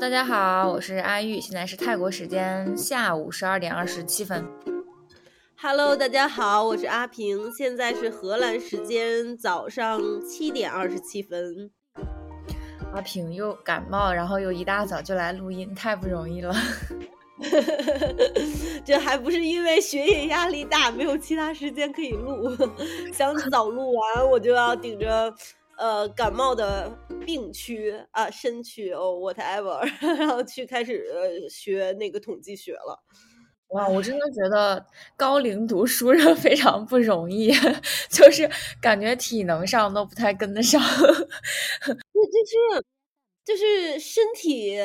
大家好，我是阿玉，现在是泰国时间下午十二点二十七分。Hello，大家好，我是阿平，现在是荷兰时间早上七点二十七分。阿平又感冒，然后又一大早就来录音，太不容易了。这还不是因为学业压力大，没有其他时间可以录，想早录完我就要顶着。呃，感冒的病区啊，身躯哦，whatever，然后去开始学那个统计学了。哇，我真的觉得高龄读书人 非常不容易，就是感觉体能上都不太跟得上。对，就是就是身体。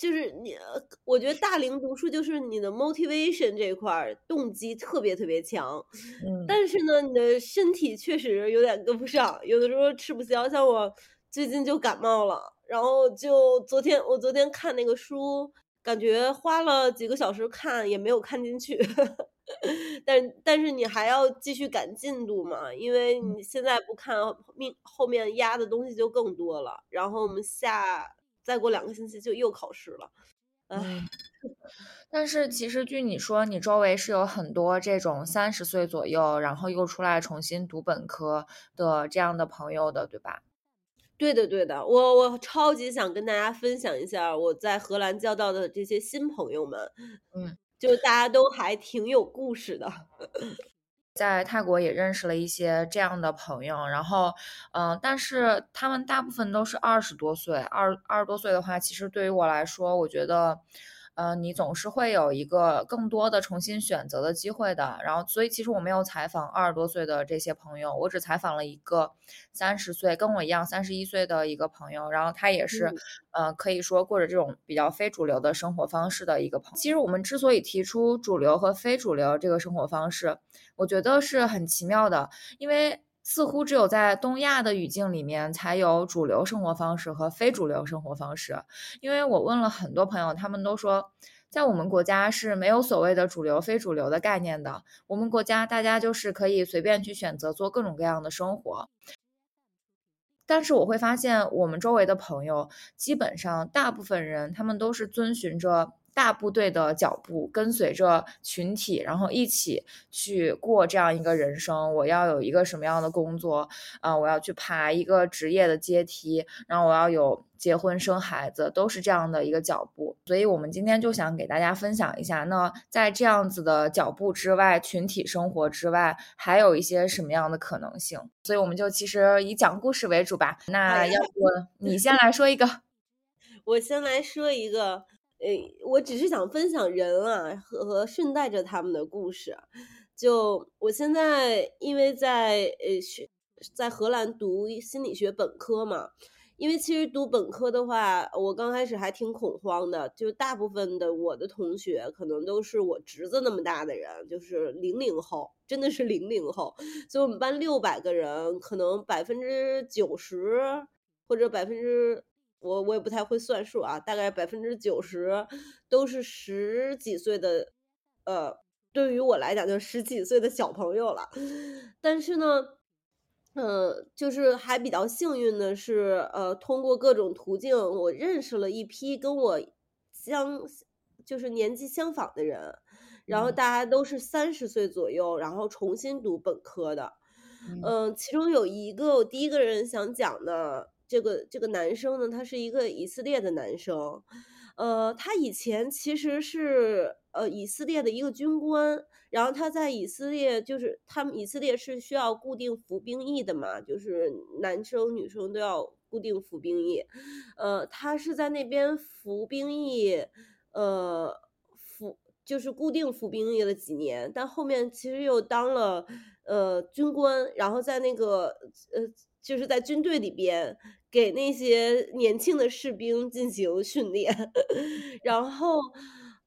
就是你，我觉得大龄读书就是你的 motivation 这块儿动机特别特别强，嗯，但是呢，你的身体确实有点跟不上，有的时候吃不消。像我最近就感冒了，然后就昨天我昨天看那个书，感觉花了几个小时看也没有看进去，但但是你还要继续赶进度嘛，因为你现在不看，命后面压的东西就更多了。然后我们下。再过两个星期就又考试了，唉。但是其实据你说，你周围是有很多这种三十岁左右，然后又出来重新读本科的这样的朋友的，对吧？对的，对的。我我超级想跟大家分享一下我在荷兰交到的这些新朋友们，嗯，就大家都还挺有故事的。在泰国也认识了一些这样的朋友，然后，嗯，但是他们大部分都是二十多岁，二二十多岁的话，其实对于我来说，我觉得。嗯，你总是会有一个更多的重新选择的机会的。然后，所以其实我没有采访二十多岁的这些朋友，我只采访了一个三十岁跟我一样三十一岁的一个朋友。然后他也是，呃，可以说过着这种比较非主流的生活方式的一个朋友。其实我们之所以提出主流和非主流这个生活方式，我觉得是很奇妙的，因为。似乎只有在东亚的语境里面才有主流生活方式和非主流生活方式。因为我问了很多朋友，他们都说，在我们国家是没有所谓的主流、非主流的概念的。我们国家大家就是可以随便去选择做各种各样的生活。但是我会发现，我们周围的朋友基本上大部分人，他们都是遵循着。大部队的脚步，跟随着群体，然后一起去过这样一个人生。我要有一个什么样的工作啊？我要去爬一个职业的阶梯，然后我要有结婚生孩子，都是这样的一个脚步。所以，我们今天就想给大家分享一下，那在这样子的脚步之外，群体生活之外，还有一些什么样的可能性？所以，我们就其实以讲故事为主吧。那要不你先来说一个，我先来说一个。诶，我只是想分享人啊和和顺带着他们的故事。就我现在因为在呃学在荷兰读心理学本科嘛，因为其实读本科的话，我刚开始还挺恐慌的。就大部分的我的同学可能都是我侄子那么大的人，就是零零后，真的是零零后。所以我们班六百个人，可能百分之九十或者百分之。我我也不太会算数啊，大概百分之九十都是十几岁的，呃，对于我来讲就十几岁的小朋友了。但是呢，嗯，就是还比较幸运的是，呃，通过各种途径，我认识了一批跟我相就是年纪相仿的人，然后大家都是三十岁左右，然后重新读本科的。嗯，其中有一个我第一个人想讲的。这个这个男生呢，他是一个以色列的男生，呃，他以前其实是呃以色列的一个军官，然后他在以色列就是他们以色列是需要固定服兵役的嘛，就是男生女生都要固定服兵役，呃，他是在那边服兵役，呃，服就是固定服兵役了几年，但后面其实又当了呃军官，然后在那个呃。就是在军队里边给那些年轻的士兵进行训练，然后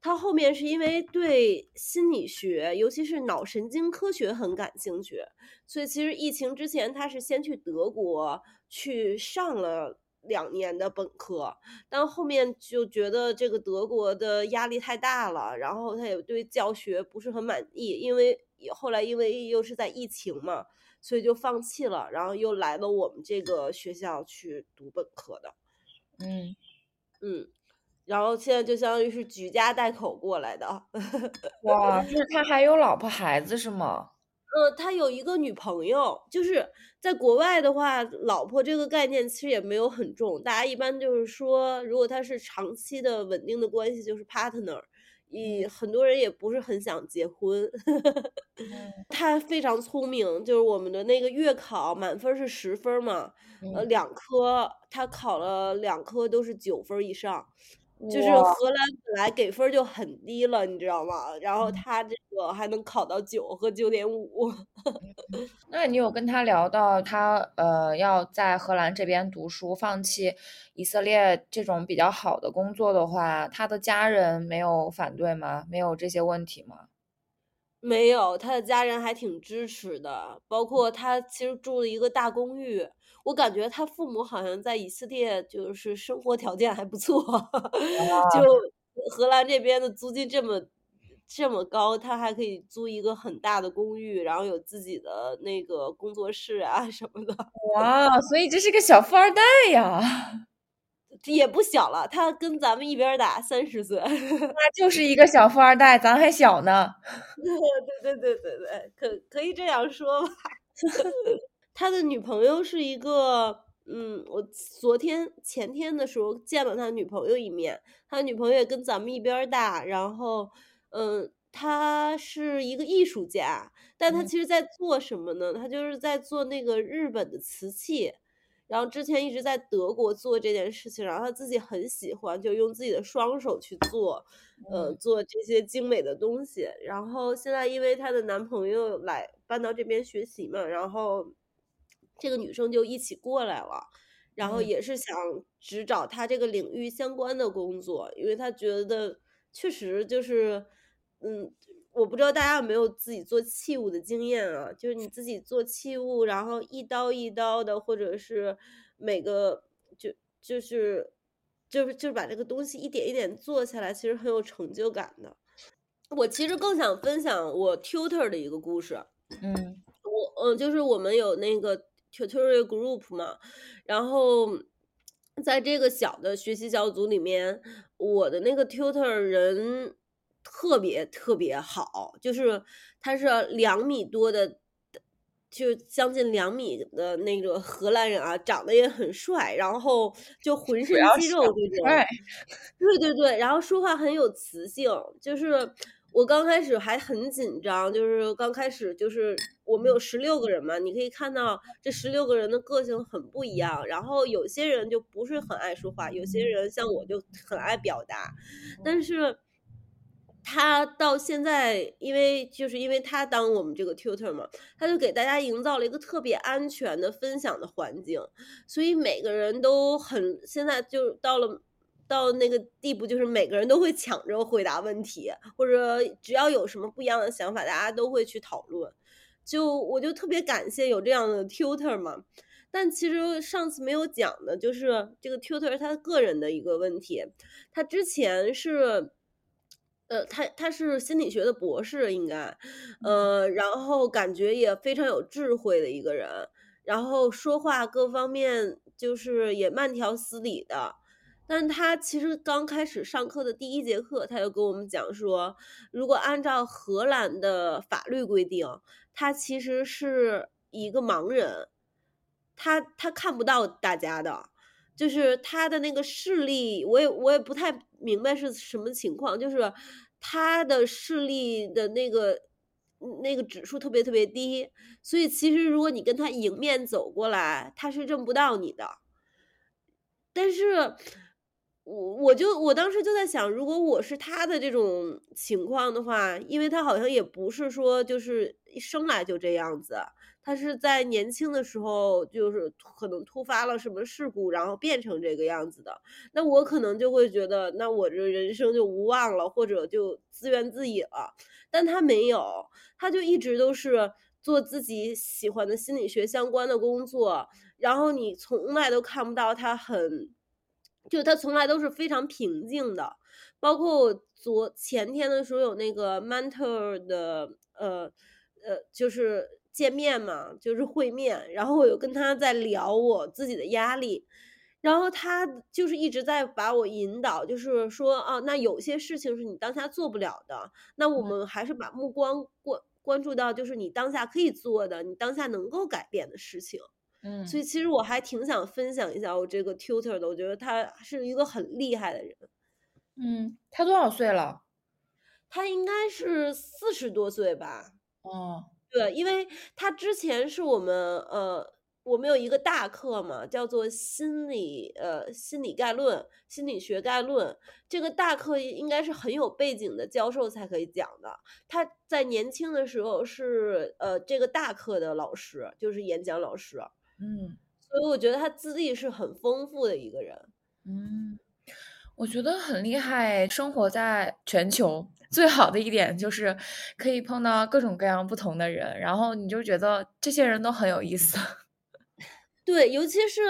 他后面是因为对心理学，尤其是脑神经科学很感兴趣，所以其实疫情之前他是先去德国去上了两年的本科，但后面就觉得这个德国的压力太大了，然后他也对教学不是很满意，因为后来因为又是在疫情嘛。所以就放弃了，然后又来了我们这个学校去读本科的，嗯嗯，然后现在就相当于是举家带口过来的。哇，就是他还有老婆孩子是吗？呃，他有一个女朋友，就是在国外的话，老婆这个概念其实也没有很重，大家一般就是说，如果他是长期的稳定的关系，就是 partner，也很多人也不是很想结婚。他非常聪明，就是我们的那个月考满分是十分嘛，呃，两科他考了两科都是九分以上。就是荷兰本来给分就很低了，你知道吗？然后他这个还能考到九和九点五。那你有跟他聊到他呃要在荷兰这边读书，放弃以色列这种比较好的工作的话，他的家人没有反对吗？没有这些问题吗？没有，他的家人还挺支持的，包括他其实住了一个大公寓。我感觉他父母好像在以色列就是生活条件还不错，就荷兰这边的租金这么这么高，他还可以租一个很大的公寓，然后有自己的那个工作室啊什么的。哇，所以这是个小富二代呀！也不小了，他跟咱们一边大，三十岁，那就是一个小富二代，咱还小呢。对对对对对，可可以这样说吧。他的女朋友是一个，嗯，我昨天前天的时候见了他女朋友一面，他女朋友也跟咱们一边大，然后，嗯，他是一个艺术家，但他其实在做什么呢？他就是在做那个日本的瓷器，然后之前一直在德国做这件事情，然后他自己很喜欢，就用自己的双手去做，呃，做这些精美的东西，然后现在因为她的男朋友来搬到这边学习嘛，然后。这个女生就一起过来了，然后也是想只找她这个领域相关的工作，因为她觉得确实就是，嗯，我不知道大家有没有自己做器物的经验啊？就是你自己做器物，然后一刀一刀的，或者是每个就就是就是就是把这个东西一点一点做下来，其实很有成就感的。我其实更想分享我 tutor 的一个故事，嗯，我嗯，就是我们有那个。tutorial group 嘛，然后在这个小的学习小组里面，我的那个 tutor 人特别特别好，就是他是两米多的，就将近两米的那个荷兰人啊，长得也很帅，然后就 浑身肌肉这种，对对对，然后说话很有磁性，就是。我刚开始还很紧张，就是刚开始就是我们有十六个人嘛，你可以看到这十六个人的个性很不一样，然后有些人就不是很爱说话，有些人像我就很爱表达，但是他到现在，因为就是因为他当我们这个 tutor 嘛，他就给大家营造了一个特别安全的分享的环境，所以每个人都很现在就到了。到那个地步，就是每个人都会抢着回答问题，或者只要有什么不一样的想法，大家都会去讨论。就我就特别感谢有这样的 tutor 嘛。但其实上次没有讲的，就是这个 tutor 他个人的一个问题。他之前是，呃，他他是心理学的博士，应该，呃，然后感觉也非常有智慧的一个人，然后说话各方面就是也慢条斯理的。但他其实刚开始上课的第一节课，他就跟我们讲说，如果按照荷兰的法律规定，他其实是一个盲人，他他看不到大家的，就是他的那个视力，我也我也不太明白是什么情况，就是他的视力的那个那个指数特别特别低，所以其实如果你跟他迎面走过来，他是认不到你的，但是。我我就我当时就在想，如果我是他的这种情况的话，因为他好像也不是说就是一生来就这样子，他是在年轻的时候就是可能突发了什么事故，然后变成这个样子的。那我可能就会觉得，那我这人生就无望了，或者就自怨自艾了。但他没有，他就一直都是做自己喜欢的心理学相关的工作，然后你从来都看不到他很。就他从来都是非常平静的，包括昨前天的时候有那个 mentor 的呃呃，就是见面嘛，就是会面，然后我有跟他在聊我自己的压力，然后他就是一直在把我引导，就是说啊，那有些事情是你当下做不了的，那我们还是把目光关关注到就是你当下可以做的，你当下能够改变的事情。嗯，所以其实我还挺想分享一下我这个 tutor 的，我觉得他是一个很厉害的人。嗯，他多少岁了？他应该是四十多岁吧。哦，对，因为他之前是我们呃。我们有一个大课嘛，叫做心理呃心理概论、心理学概论。这个大课应该是很有背景的教授才可以讲的。他在年轻的时候是呃这个大课的老师，就是演讲老师。嗯，所以我觉得他资历是很丰富的一个人。嗯，我觉得很厉害。生活在全球最好的一点就是可以碰到各种各样不同的人，然后你就觉得这些人都很有意思。对，尤其是，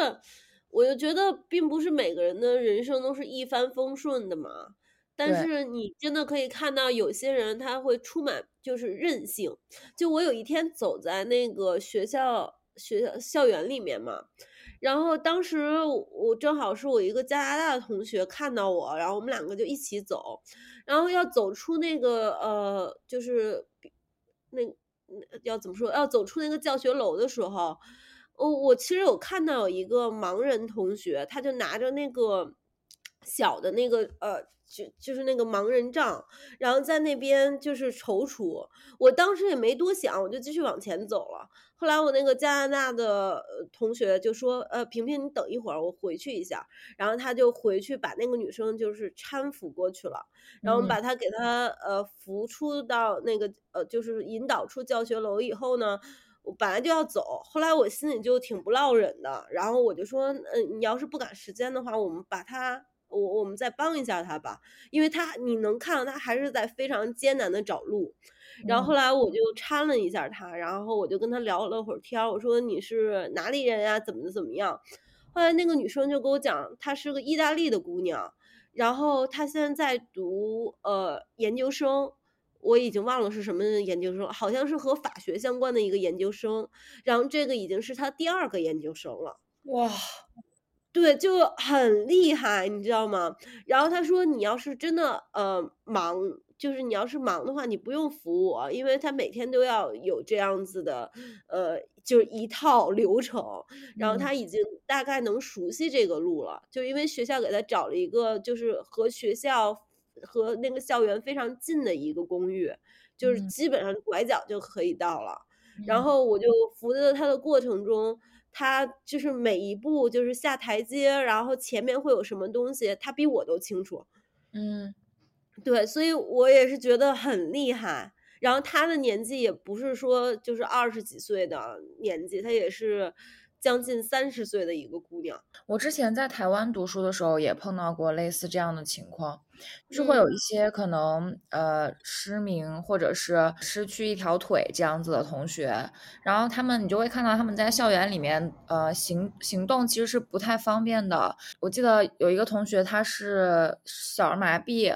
我就觉得并不是每个人的人生都是一帆风顺的嘛。但是你真的可以看到，有些人他会充满就是韧性。就我有一天走在那个学校学校校园里面嘛，然后当时我正好是我一个加拿大的同学看到我，然后我们两个就一起走，然后要走出那个呃，就是那要怎么说，要走出那个教学楼的时候。我，我其实有看到有一个盲人同学，他就拿着那个小的那个呃，就就是那个盲人杖，然后在那边就是踌躇。我当时也没多想，我就继续往前走了。后来我那个加拿大的同学就说：“呃，萍萍，你等一会儿，我回去一下。”然后他就回去把那个女生就是搀扶过去了，然后我们把他给他呃扶出到那个呃，就是引导出教学楼以后呢。我本来就要走，后来我心里就挺不落忍的，然后我就说，嗯，你要是不赶时间的话，我们把他，我我们再帮一下他吧，因为他你能看到他还是在非常艰难的找路，然后后来我就掺了一下他，然后我就跟他聊了会儿天，我说你是哪里人呀？怎么怎么样？后来那个女生就跟我讲，她是个意大利的姑娘，然后她现在在读呃研究生。我已经忘了是什么研究生，好像是和法学相关的一个研究生，然后这个已经是她第二个研究生了。哇，对，就很厉害，你知道吗？然后他说，你要是真的呃忙，就是你要是忙的话，你不用扶我，因为他每天都要有这样子的呃，就是一套流程，然后他已经大概能熟悉这个路了，就因为学校给他找了一个就是和学校。和那个校园非常近的一个公寓，就是基本上拐角就可以到了。然后我就扶着他的过程中，他就是每一步就是下台阶，然后前面会有什么东西，他比我都清楚。嗯，对，所以我也是觉得很厉害。然后他的年纪也不是说就是二十几岁的年纪，他也是。将近三十岁的一个姑娘，我之前在台湾读书的时候也碰到过类似这样的情况，就是会有一些可能呃失明或者是失去一条腿这样子的同学，然后他们你就会看到他们在校园里面呃行行动其实是不太方便的。我记得有一个同学他是小儿麻痹，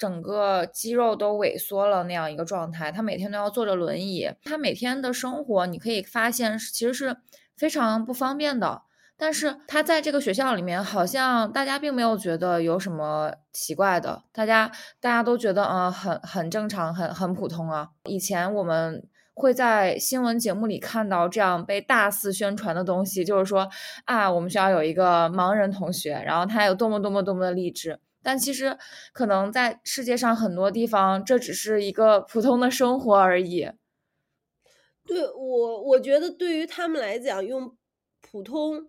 整个肌肉都萎缩了那样一个状态，他每天都要坐着轮椅，他每天的生活你可以发现其实是。非常不方便的，但是他在这个学校里面，好像大家并没有觉得有什么奇怪的，大家大家都觉得嗯很很正常，很很普通啊。以前我们会在新闻节目里看到这样被大肆宣传的东西，就是说啊，我们学校有一个盲人同学，然后他有多么多么多么的励志。但其实可能在世界上很多地方，这只是一个普通的生活而已。对我，我觉得对于他们来讲，用普通，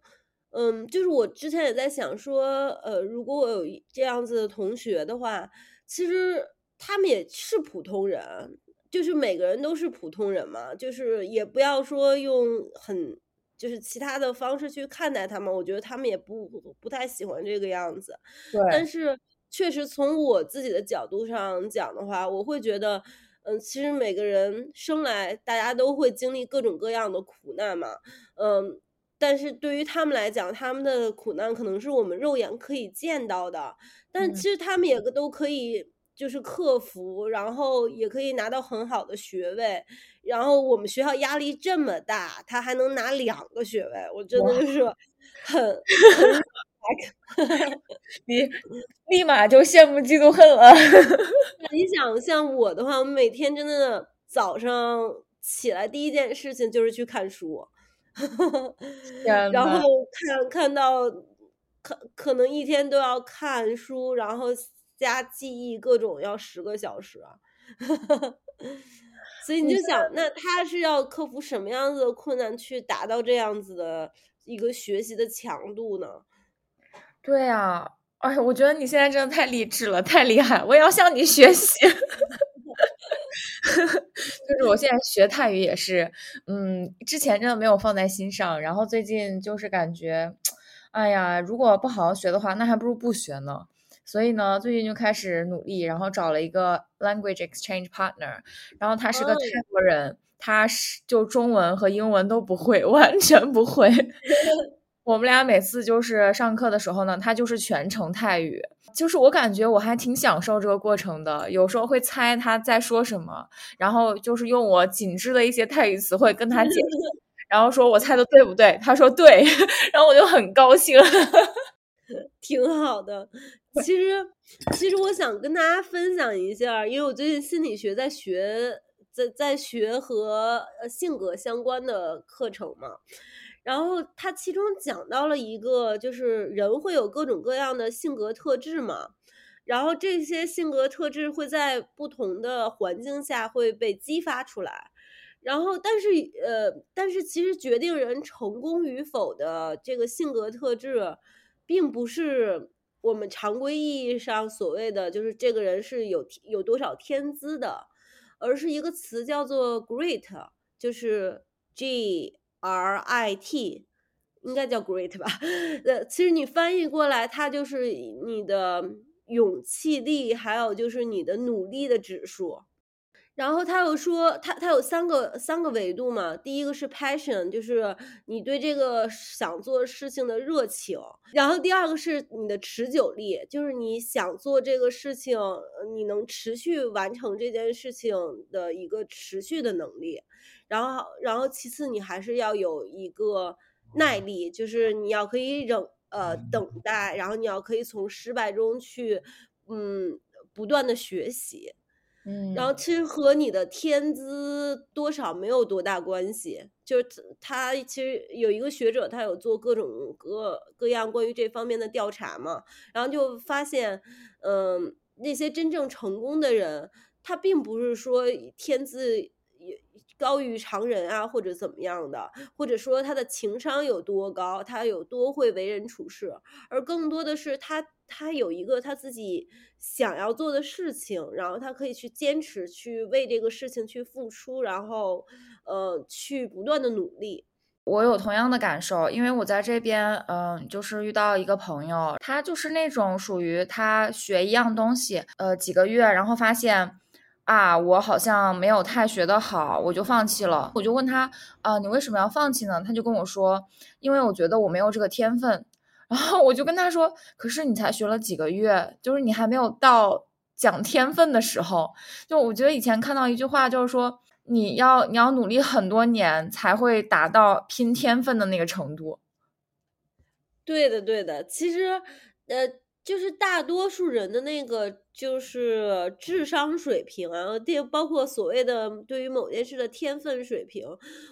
嗯，就是我之前也在想说，呃，如果我有这样子的同学的话，其实他们也是普通人，就是每个人都是普通人嘛，就是也不要说用很就是其他的方式去看待他们，我觉得他们也不不太喜欢这个样子。对，但是确实从我自己的角度上讲的话，我会觉得。嗯，其实每个人生来，大家都会经历各种各样的苦难嘛。嗯，但是对于他们来讲，他们的苦难可能是我们肉眼可以见到的，但其实他们也都可以就是客服，然后也可以拿到很好的学位。然后我们学校压力这么大，他还能拿两个学位，我真的就是很很 你立马就羡慕嫉妒恨了。你想，像我的话，我每天真的早上起来第一件事情就是去看书，然后看看到可可能一天都要看书，然后加记忆各种要十个小时啊。所以你就想，那他是要克服什么样子的困难去达到这样子的一个学习的强度呢？对呀，哎呀，我觉得你现在真的太励志了，太厉害！我也要向你学习。就是我现在学泰语也是，嗯，之前真的没有放在心上，然后最近就是感觉，哎呀，如果不好好学的话，那还不如不学呢。所以呢，最近就开始努力，然后找了一个 language exchange partner，然后他是个泰国人，他是就中文和英文都不会，完全不会。我们俩每次就是上课的时候呢，他就是全程泰语，就是我感觉我还挺享受这个过程的。有时候会猜他在说什么，然后就是用我紧致的一些泰语词汇跟他解释，然后说我猜的对不对？他说对，然后我就很高兴，挺好的。其实，其实我想跟大家分享一下，因为我最近心理学在学，在在学和性格相关的课程嘛。然后他其中讲到了一个，就是人会有各种各样的性格特质嘛。然后这些性格特质会在不同的环境下会被激发出来。然后，但是呃，但是其实决定人成功与否的这个性格特质，并不是我们常规意义上所谓的就是这个人是有有多少天资的，而是一个词叫做 “great”，就是 G。R I T 应该叫 Great 吧？呃，其实你翻译过来，它就是你的勇气力，还有就是你的努力的指数。然后他又说，他他有三个三个维度嘛。第一个是 passion，就是你对这个想做事情的热情。然后第二个是你的持久力，就是你想做这个事情，你能持续完成这件事情的一个持续的能力。然后，然后其次你还是要有一个耐力，就是你要可以忍呃等待，然后你要可以从失败中去嗯不断的学习。嗯，然后其实和你的天资多少没有多大关系，就是他其实有一个学者，他有做各种各各样关于这方面的调查嘛，然后就发现，嗯，那些真正成功的人，他并不是说天资也高于常人啊，或者怎么样的，或者说他的情商有多高，他有多会为人处事，而更多的是他。他有一个他自己想要做的事情，然后他可以去坚持，去为这个事情去付出，然后，呃，去不断的努力。我有同样的感受，因为我在这边，嗯，就是遇到一个朋友，他就是那种属于他学一样东西，呃，几个月，然后发现啊，我好像没有太学得好，我就放弃了。我就问他，啊，你为什么要放弃呢？他就跟我说，因为我觉得我没有这个天分。然后我就跟他说：“可是你才学了几个月，就是你还没有到讲天分的时候。就我觉得以前看到一句话，就是说你要你要努力很多年才会达到拼天分的那个程度。”对的，对的。其实，呃，就是大多数人的那个就是智商水平啊，这包括所谓的对于某件事的天分水平，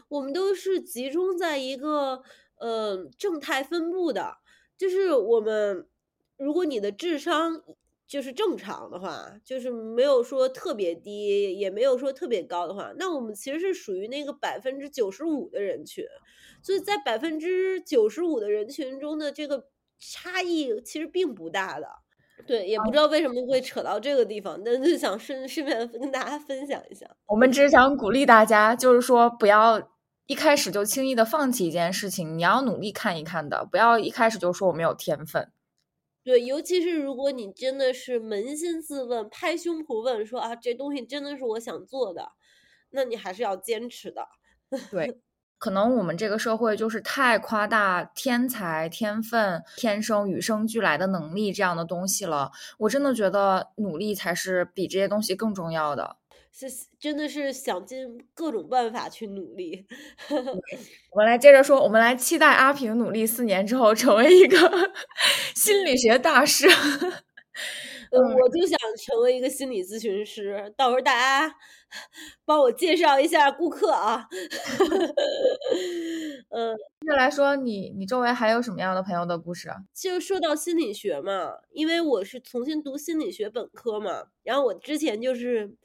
我们都是集中在一个呃正态分布的。就是我们，如果你的智商就是正常的话，就是没有说特别低，也没有说特别高的话，那我们其实是属于那个百分之九十五的人群。所以在百分之九十五的人群中的这个差异其实并不大的。对，也不知道为什么会扯到这个地方，但是想顺顺便跟大家分享一下。我们只是想鼓励大家，就是说不要。一开始就轻易的放弃一件事情，你要努力看一看的，不要一开始就说我没有天分。对，尤其是如果你真的是扪心自问，拍胸脯问说啊，这东西真的是我想做的，那你还是要坚持的。对，可能我们这个社会就是太夸大天才、天分、天生与生俱来的能力这样的东西了。我真的觉得努力才是比这些东西更重要的。是真的是想尽各种办法去努力。我们来接着说，我们来期待阿平努力四年之后成为一个 心理学大师。嗯，我就想成为一个心理咨询师，到时候大家帮我介绍一下顾客啊。嗯，接着来说，你你周围还有什么样的朋友的故事？就说到心理学嘛，因为我是重新读心理学本科嘛，然后我之前就是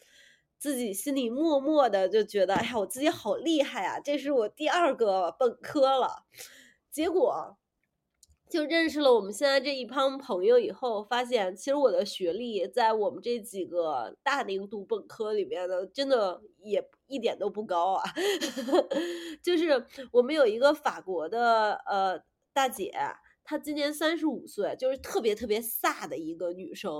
自己心里默默的就觉得，哎呀，我自己好厉害啊，这是我第二个本科了，结果。就认识了我们现在这一帮朋友以后，发现其实我的学历在我们这几个大龄读本科里面的，真的也一点都不高啊。就是我们有一个法国的呃大姐，她今年三十五岁，就是特别特别飒的一个女生，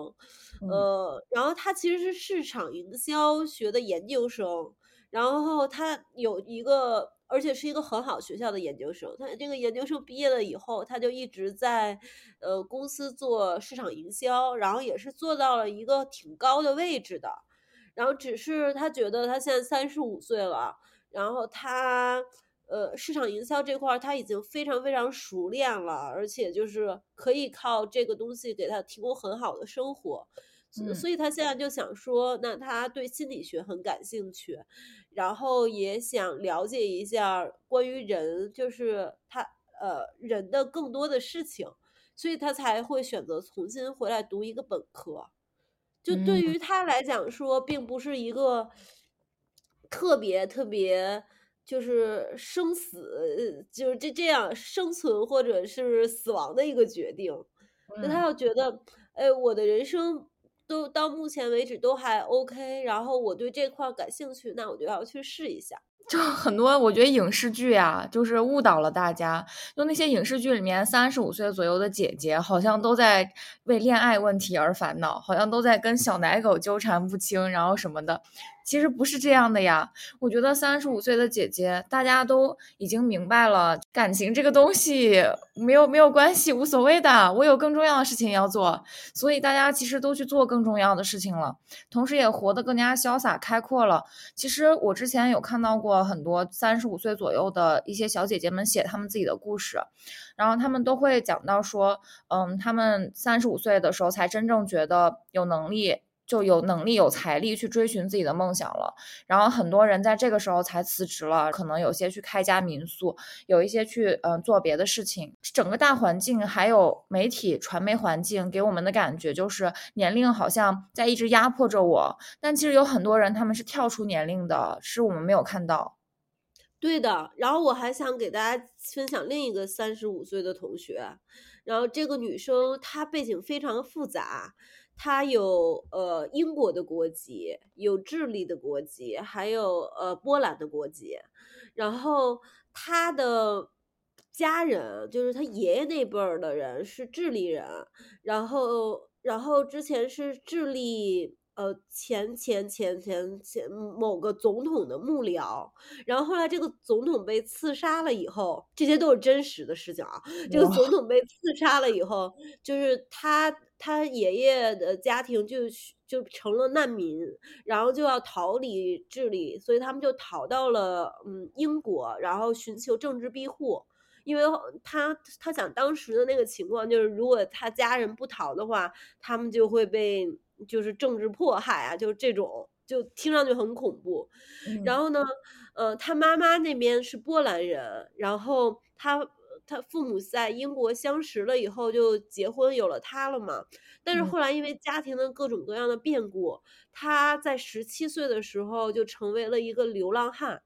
呃，然后她其实是市场营销学的研究生，然后她有一个。而且是一个很好学校的研究生，他这个研究生毕业了以后，他就一直在，呃，公司做市场营销，然后也是做到了一个挺高的位置的，然后只是他觉得他现在三十五岁了，然后他，呃，市场营销这块他已经非常非常熟练了，而且就是可以靠这个东西给他提供很好的生活。所以他现在就想说，那他对心理学很感兴趣，然后也想了解一下关于人，就是他呃人的更多的事情，所以他才会选择重新回来读一个本科。就对于他来讲说，并不是一个特别特别就是生死，就是这这样生存或者是死亡的一个决定。那他要觉得，哎，我的人生。都到目前为止都还 OK，然后我对这块感兴趣，那我就要去试一下。就很多，我觉得影视剧啊，就是误导了大家。就那些影视剧里面，三十五岁左右的姐姐，好像都在为恋爱问题而烦恼，好像都在跟小奶狗纠缠不清，然后什么的。其实不是这样的呀，我觉得三十五岁的姐姐，大家都已经明白了，感情这个东西没有没有关系，无所谓的。我有更重要的事情要做，所以大家其实都去做更重要的事情了，同时也活得更加潇洒开阔了。其实我之前有看到过很多三十五岁左右的一些小姐姐们写她们自己的故事，然后她们都会讲到说，嗯，她们三十五岁的时候才真正觉得有能力。就有能力、有财力去追寻自己的梦想了。然后很多人在这个时候才辞职了，可能有些去开家民宿，有一些去嗯做别的事情。整个大环境还有媒体传媒环境给我们的感觉就是年龄好像在一直压迫着我。但其实有很多人他们是跳出年龄的，是我们没有看到。对的。然后我还想给大家分享另一个三十五岁的同学，然后这个女生她背景非常复杂。他有呃英国的国籍，有智利的国籍，还有呃波兰的国籍。然后他的家人，就是他爷爷那辈儿的人是智利人，然后然后之前是智利。呃，前前前前前某个总统的幕僚，然后后来这个总统被刺杀了以后，这些都是真实的事情啊。这个总统被刺杀了以后，就是他他爷爷的家庭就就成了难民，然后就要逃离智利，所以他们就逃到了嗯英国，然后寻求政治庇护，因为他他想当时的那个情况就是，如果他家人不逃的话，他们就会被。就是政治迫害啊，就是这种，就听上去很恐怖。然后呢，呃，他妈妈那边是波兰人，然后他他父母在英国相识了以后就结婚有了他了嘛。但是后来因为家庭的各种各样的变故，他在十七岁的时候就成为了一个流浪汉。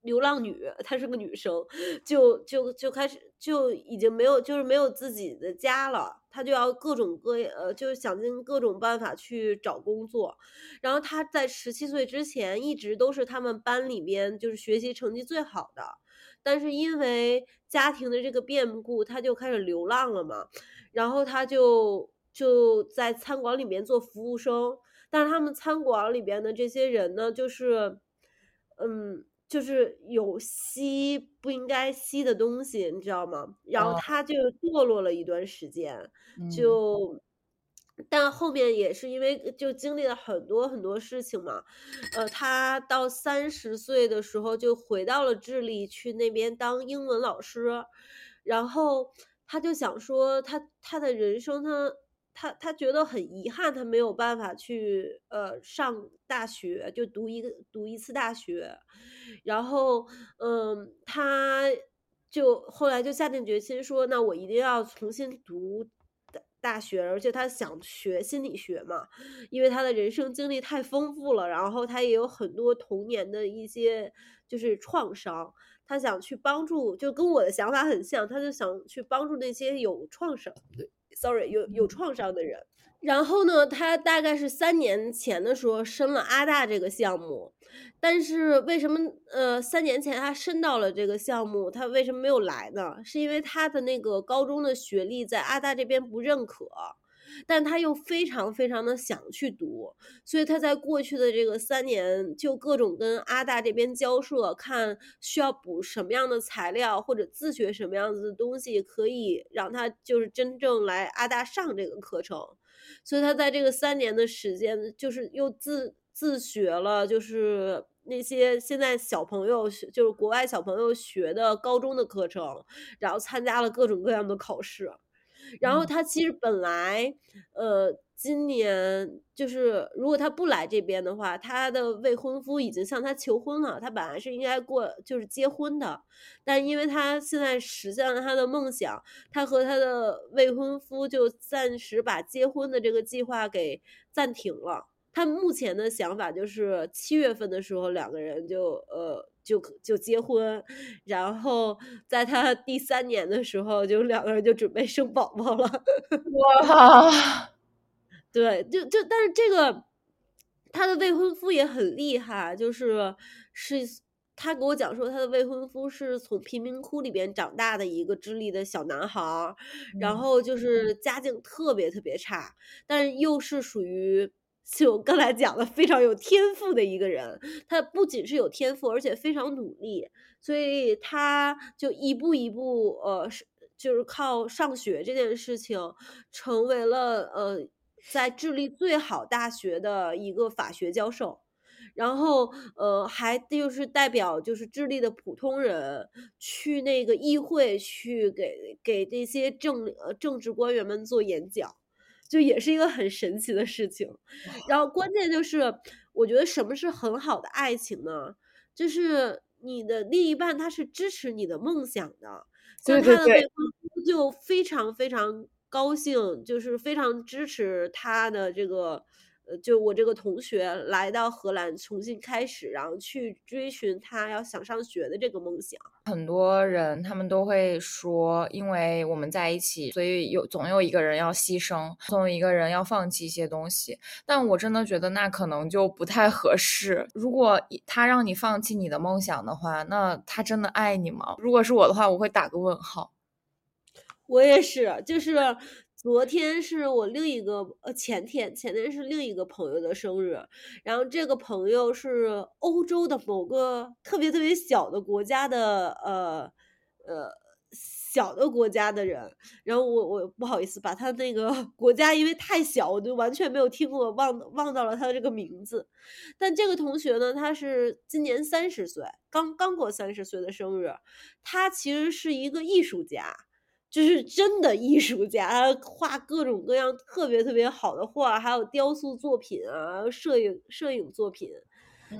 流浪女，她是个女生，就就就开始就已经没有，就是没有自己的家了，她就要各种各呃，就是想尽各种办法去找工作。然后她在十七岁之前一直都是他们班里边就是学习成绩最好的，但是因为家庭的这个变故，他就开始流浪了嘛。然后他就就在餐馆里面做服务生，但是他们餐馆里边的这些人呢，就是嗯。就是有吸不应该吸的东西，你知道吗？然后他就堕落了一段时间，就但后面也是因为就经历了很多很多事情嘛，呃，他到三十岁的时候就回到了智利去那边当英文老师，然后他就想说他他的人生他他他觉得很遗憾，他没有办法去呃上大学，就读一个读一次大学，然后嗯，他就后来就下定决心说，那我一定要重新读。大学，而且他想学心理学嘛，因为他的人生经历太丰富了，然后他也有很多童年的一些就是创伤，他想去帮助，就跟我的想法很像，他就想去帮助那些有创伤，sorry，有有创伤的人。然后呢，他大概是三年前的时候申了阿大这个项目，但是为什么呃三年前他申到了这个项目，他为什么没有来呢？是因为他的那个高中的学历在阿大这边不认可，但他又非常非常的想去读，所以他在过去的这个三年就各种跟阿大这边交涉，看需要补什么样的材料或者自学什么样子的东西，可以让他就是真正来阿大上这个课程。所以他在这个三年的时间，就是又自自学了，就是那些现在小朋友就是国外小朋友学的高中的课程，然后参加了各种各样的考试。然后他其实本来，呃，今年就是如果他不来这边的话，他的未婚夫已经向他求婚了。他本来是应该过就是结婚的，但因为他现在实现了他的梦想，他和他的未婚夫就暂时把结婚的这个计划给暂停了。他目前的想法就是七月份的时候两个人就呃。就就结婚，然后在他第三年的时候，就两个人就准备生宝宝了。哇，对，就就但是这个他的未婚夫也很厉害，就是是他给我讲说，他的未婚夫是从贫民窟里边长大的一个智利的小男孩，然后就是家境特别特别差，但是又是属于。就刚才讲的非常有天赋的一个人，他不仅是有天赋，而且非常努力，所以他就一步一步，呃，是就是靠上学这件事情，成为了呃，在智利最好大学的一个法学教授，然后呃，还就是代表就是智利的普通人去那个议会去给给这些政呃政治官员们做演讲。就也是一个很神奇的事情，然后关键就是，我觉得什么是很好的爱情呢？就是你的另一半他是支持你的梦想的，像他的未婚夫就非常非常高兴，就是非常支持他的这个。呃，就我这个同学来到荷兰重新开始，然后去追寻他要想上学的这个梦想。很多人他们都会说，因为我们在一起，所以有总有一个人要牺牲，总有一个人要放弃一些东西。但我真的觉得那可能就不太合适。如果他让你放弃你的梦想的话，那他真的爱你吗？如果是我的话，我会打个问号。我也是，就是。昨天是我另一个呃前天前天是另一个朋友的生日，然后这个朋友是欧洲的某个特别特别小的国家的呃呃小的国家的人，然后我我不好意思把他那个 国家因为太小，我就完全没有听过，忘忘到了他的这个名字。但这个同学呢，他是今年三十岁，刚刚过三十岁的生日，他其实是一个艺术家。就是真的艺术家，画各种各样特别特别好的画，还有雕塑作品啊，摄影摄影作品。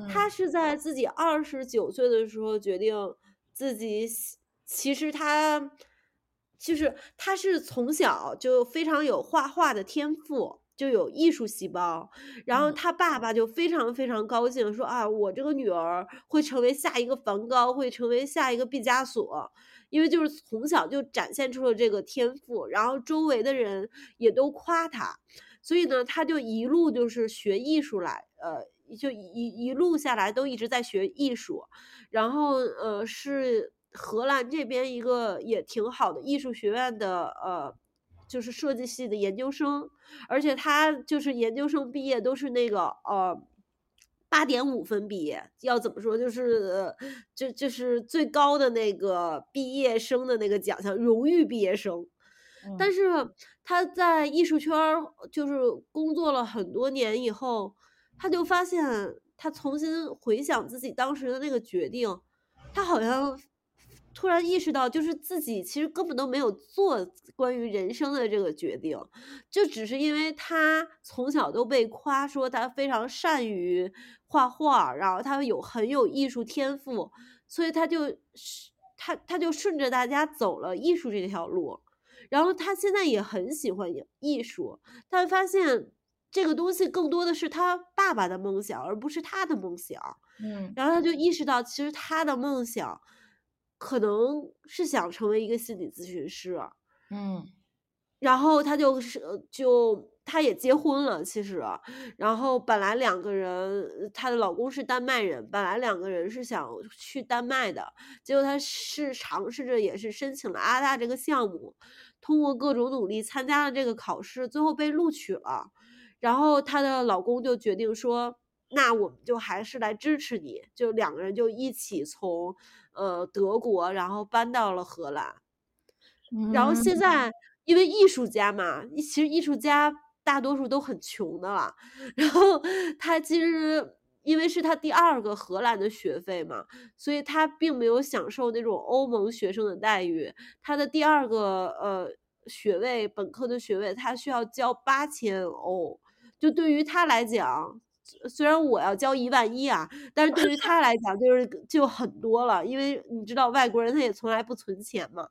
他是在自己二十九岁的时候决定自己，其实他就是他是从小就非常有画画的天赋，就有艺术细胞。然后他爸爸就非常非常高兴，说啊，我这个女儿会成为下一个梵高，会成为下一个毕加索。因为就是从小就展现出了这个天赋，然后周围的人也都夸他，所以呢，他就一路就是学艺术来，呃，就一一路下来都一直在学艺术，然后呃是荷兰这边一个也挺好的艺术学院的呃，就是设计系的研究生，而且他就是研究生毕业都是那个呃。八点五分毕业，要怎么说？就是，就就是最高的那个毕业生的那个奖项，荣誉毕业生。但是他在艺术圈儿就是工作了很多年以后，他就发现他重新回想自己当时的那个决定，他好像突然意识到，就是自己其实根本都没有做关于人生的这个决定，就只是因为他从小都被夸说他非常善于画画，然后他有很有艺术天赋，所以他就是他他就顺着大家走了艺术这条路，然后他现在也很喜欢艺术，但发现这个东西更多的是他爸爸的梦想，而不是他的梦想。嗯，然后他就意识到，其实他的梦想可能是想成为一个心理咨询师。嗯，然后他就是就他也结婚了，其实，然后本来两个人，她的老公是丹麦人，本来两个人是想去丹麦的，结果她是尝试着也是申请了阿大这个项目，通过各种努力参加了这个考试，最后被录取了。然后她的老公就决定说，那我们就还是来支持你，就两个人就一起从呃德国，然后搬到了荷兰。然后现在，因为艺术家嘛，其实艺术家大多数都很穷的了。然后他其实因为是他第二个荷兰的学费嘛，所以他并没有享受那种欧盟学生的待遇。他的第二个呃学位，本科的学位，他需要交八千欧。就对于他来讲，虽然我要交一万一啊，但是对于他来讲就是就很多了，因为你知道外国人他也从来不存钱嘛。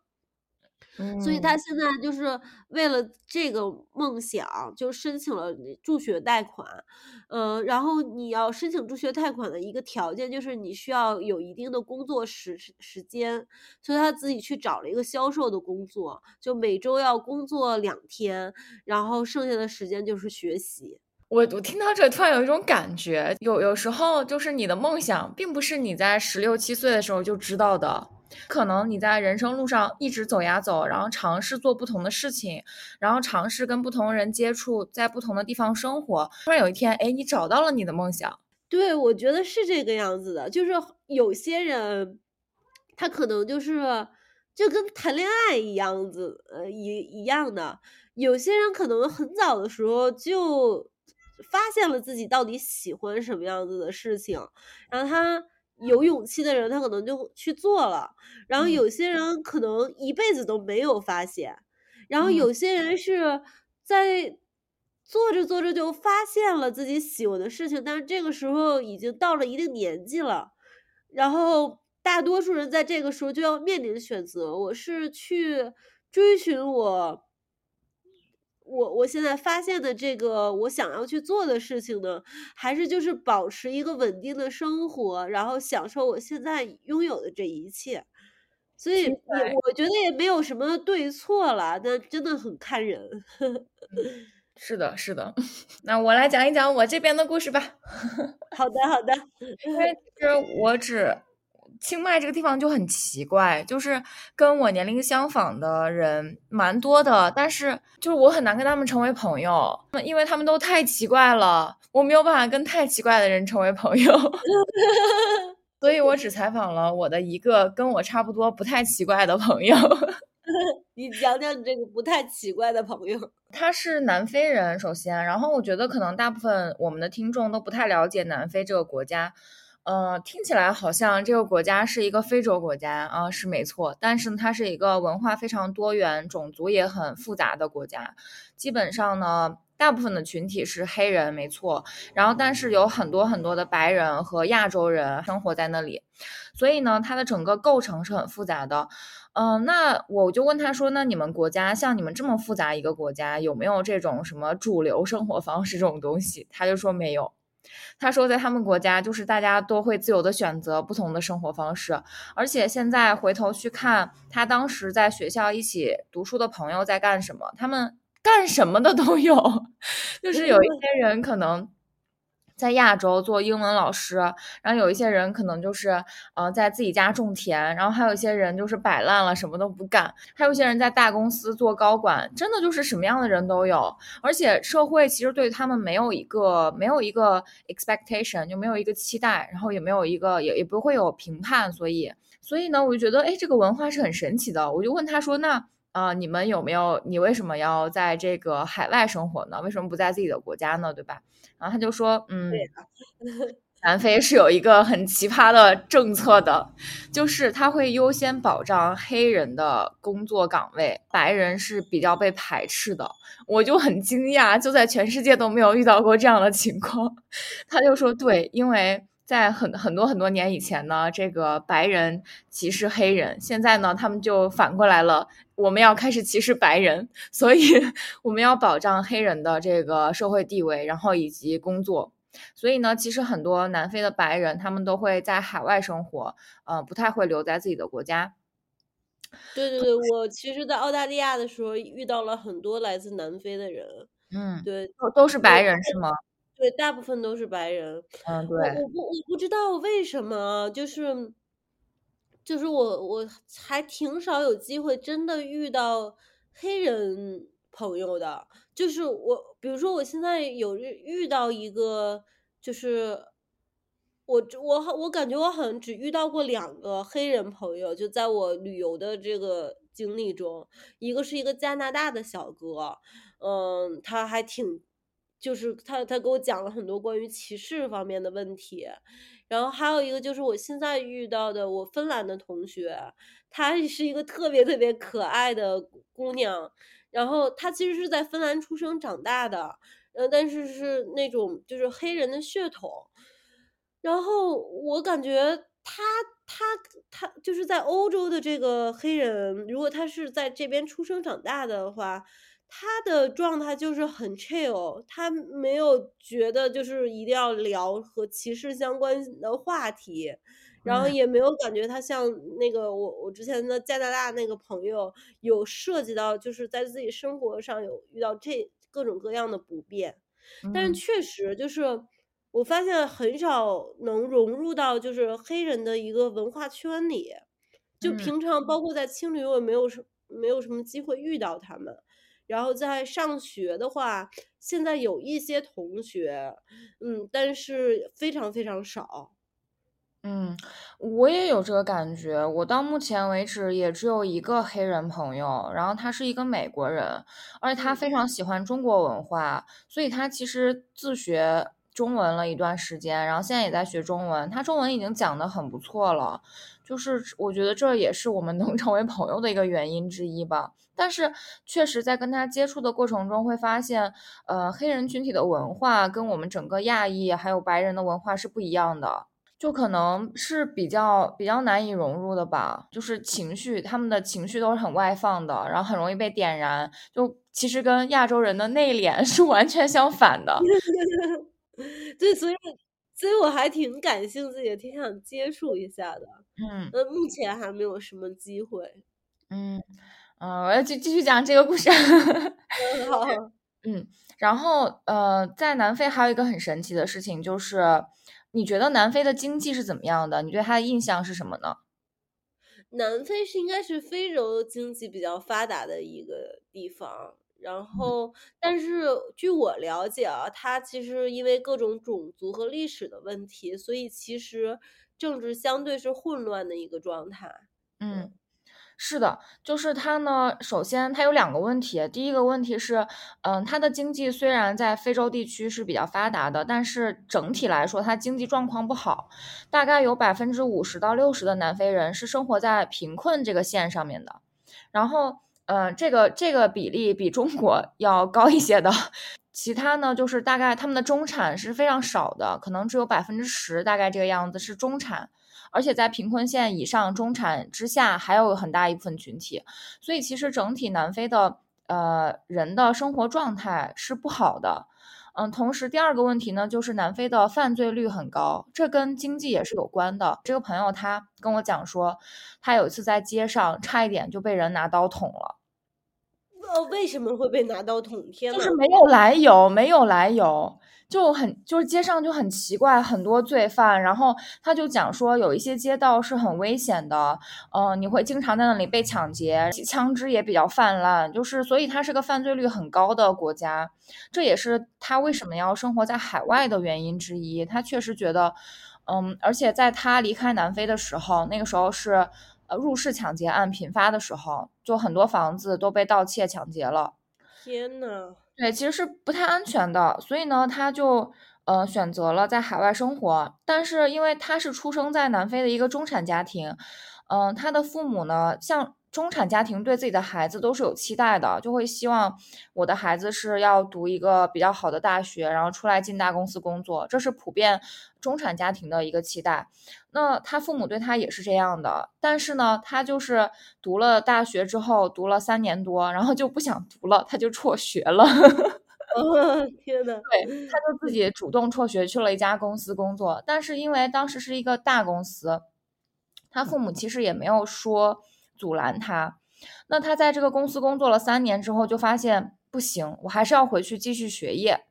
所以他现在就是为了这个梦想，就申请了助学贷款，呃，然后你要申请助学贷款的一个条件就是你需要有一定的工作时时间，所以他自己去找了一个销售的工作，就每周要工作两天，然后剩下的时间就是学习。我我听到这突然有一种感觉，有有时候就是你的梦想并不是你在十六七岁的时候就知道的。可能你在人生路上一直走呀走，然后尝试做不同的事情，然后尝试跟不同人接触，在不同的地方生活。突然有一天，哎，你找到了你的梦想。对，我觉得是这个样子的。就是有些人，他可能就是就跟谈恋爱一样子，呃，一一样的。有些人可能很早的时候就发现了自己到底喜欢什么样子的事情，然后他。有勇气的人，他可能就去做了。然后有些人可能一辈子都没有发现，然后有些人是在做着做着就发现了自己喜欢的事情，但是这个时候已经到了一定年纪了。然后大多数人在这个时候就要面临选择：我是去追寻我。我我现在发现的这个我想要去做的事情呢，还是就是保持一个稳定的生活，然后享受我现在拥有的这一切。所以，也我觉得也没有什么对错了，但真的很看人。是的，是的。那我来讲一讲我这边的故事吧。好的，好的。因为其实我只。清迈这个地方就很奇怪，就是跟我年龄相仿的人蛮多的，但是就是我很难跟他们成为朋友，因为他们都太奇怪了，我没有办法跟太奇怪的人成为朋友，所以我只采访了我的一个跟我差不多不太奇怪的朋友。你讲讲你这个不太奇怪的朋友，他是南非人，首先，然后我觉得可能大部分我们的听众都不太了解南非这个国家。呃，听起来好像这个国家是一个非洲国家啊，是没错。但是它是一个文化非常多元、种族也很复杂的国家。基本上呢，大部分的群体是黑人，没错。然后，但是有很多很多的白人和亚洲人生活在那里。所以呢，它的整个构成是很复杂的。嗯，那我就问他说：“那你们国家像你们这么复杂一个国家，有没有这种什么主流生活方式这种东西？”他就说没有。他说，在他们国家，就是大家都会自由的选择不同的生活方式，而且现在回头去看，他当时在学校一起读书的朋友在干什么，他们干什么的都有，就是有一些人可能。在亚洲做英文老师，然后有一些人可能就是，呃，在自己家种田，然后还有一些人就是摆烂了，什么都不干，还有一些人在大公司做高管，真的就是什么样的人都有。而且社会其实对他们没有一个没有一个 expectation，就没有一个期待，然后也没有一个也也不会有评判，所以所以呢，我就觉得，哎，这个文化是很神奇的。我就问他说，那啊，你们有没有？你为什么要在这个海外生活呢？为什么不在自己的国家呢？对吧？然后他就说，嗯，南非是有一个很奇葩的政策的，就是他会优先保障黑人的工作岗位，白人是比较被排斥的。我就很惊讶，就在全世界都没有遇到过这样的情况。他就说，对，因为。在很很多很多年以前呢，这个白人歧视黑人，现在呢，他们就反过来了，我们要开始歧视白人，所以我们要保障黑人的这个社会地位，然后以及工作。所以呢，其实很多南非的白人，他们都会在海外生活，呃，不太会留在自己的国家。对对对，我其实，在澳大利亚的时候遇到了很多来自南非的人，嗯，对，都都是白人是吗？对，大部分都是白人。嗯，对。我我不我不知道为什么，就是就是我我还挺少有机会真的遇到黑人朋友的。就是我，比如说我现在有遇遇到一个，就是我我我感觉我好像只遇到过两个黑人朋友，就在我旅游的这个经历中，一个是一个加拿大的小哥，嗯，他还挺。就是他，他给我讲了很多关于歧视方面的问题，然后还有一个就是我现在遇到的我芬兰的同学，她是一个特别特别可爱的姑娘，然后她其实是在芬兰出生长大的，呃，但是是那种就是黑人的血统，然后我感觉她她她就是在欧洲的这个黑人，如果他是在这边出生长大的话。他的状态就是很 chill，他没有觉得就是一定要聊和歧视相关的话题，然后也没有感觉他像那个我我之前的加拿大那个朋友有涉及到就是在自己生活上有遇到这各种各样的不便，但是确实就是我发现很少能融入到就是黑人的一个文化圈里，就平常包括在青旅我也没有什没有什么机会遇到他们。然后在上学的话，现在有一些同学，嗯，但是非常非常少。嗯，我也有这个感觉。我到目前为止也只有一个黑人朋友，然后他是一个美国人，而且他非常喜欢中国文化，所以他其实自学中文了一段时间，然后现在也在学中文。他中文已经讲得很不错了，就是我觉得这也是我们能 成为朋友的一个原因之一吧。但是，确实在跟他接触的过程中，会发现，呃，黑人群体的文化跟我们整个亚裔还有白人的文化是不一样的，就可能是比较比较难以融入的吧。就是情绪，他们的情绪都是很外放的，然后很容易被点燃。就其实跟亚洲人的内敛 是完全相反的。对，所以，所以我还挺感兴趣，也挺想接触一下的。嗯，那目前还没有什么机会。嗯。嗯，我要继继续讲这个故事。好，嗯，然后呃，在南非还有一个很神奇的事情，就是你觉得南非的经济是怎么样的？你对它的印象是什么呢？南非是应该是非洲经济比较发达的一个地方，然后但是据我了解啊，它其实因为各种种族和历史的问题，所以其实政治相对是混乱的一个状态。嗯。是的，就是它呢。首先，它有两个问题。第一个问题是，嗯，它的经济虽然在非洲地区是比较发达的，但是整体来说，它经济状况不好。大概有百分之五十到六十的南非人是生活在贫困这个线上面的。然后，呃，这个这个比例比中国 要高一些的。其他呢，就是大概他们的中产是非常少的，可能只有百分之十，大概这个样子是中产。而且在贫困线以上、中产之下，还有很大一部分群体，所以其实整体南非的呃人的生活状态是不好的。嗯，同时第二个问题呢，就是南非的犯罪率很高，这跟经济也是有关的。这个朋友他跟我讲说，他有一次在街上差一点就被人拿刀捅了。呃，为什么会被拿刀捅？天就是没有来由，没有来由。就很就是街上就很奇怪，很多罪犯，然后他就讲说有一些街道是很危险的，嗯，你会经常在那里被抢劫，枪支也比较泛滥，就是所以它是个犯罪率很高的国家，这也是他为什么要生活在海外的原因之一。他确实觉得，嗯，而且在他离开南非的时候，那个时候是。呃入室抢劫案频发的时候，就很多房子都被盗窃抢劫了。天呐，对，其实是不太安全的，所以呢，他就呃选择了在海外生活。但是因为他是出生在南非的一个中产家庭，嗯、他的父母呢，像中产家庭对自己的孩子都是有期待的，就会希望我的孩子是要读一个比较好的大学，然后出来进大公司工作，这是普遍中产家庭的一个期待。那他父母对他也是这样的，但是呢，他就是读了大学之后，读了三年多，然后就不想读了，他就辍学了。哦，天呐，对，他就自己主动辍学去了一家公司工作，但是因为当时是一个大公司，他父母其实也没有说阻拦他。那他在这个公司工作了三年之后，就发现不行，我还是要回去继续学业，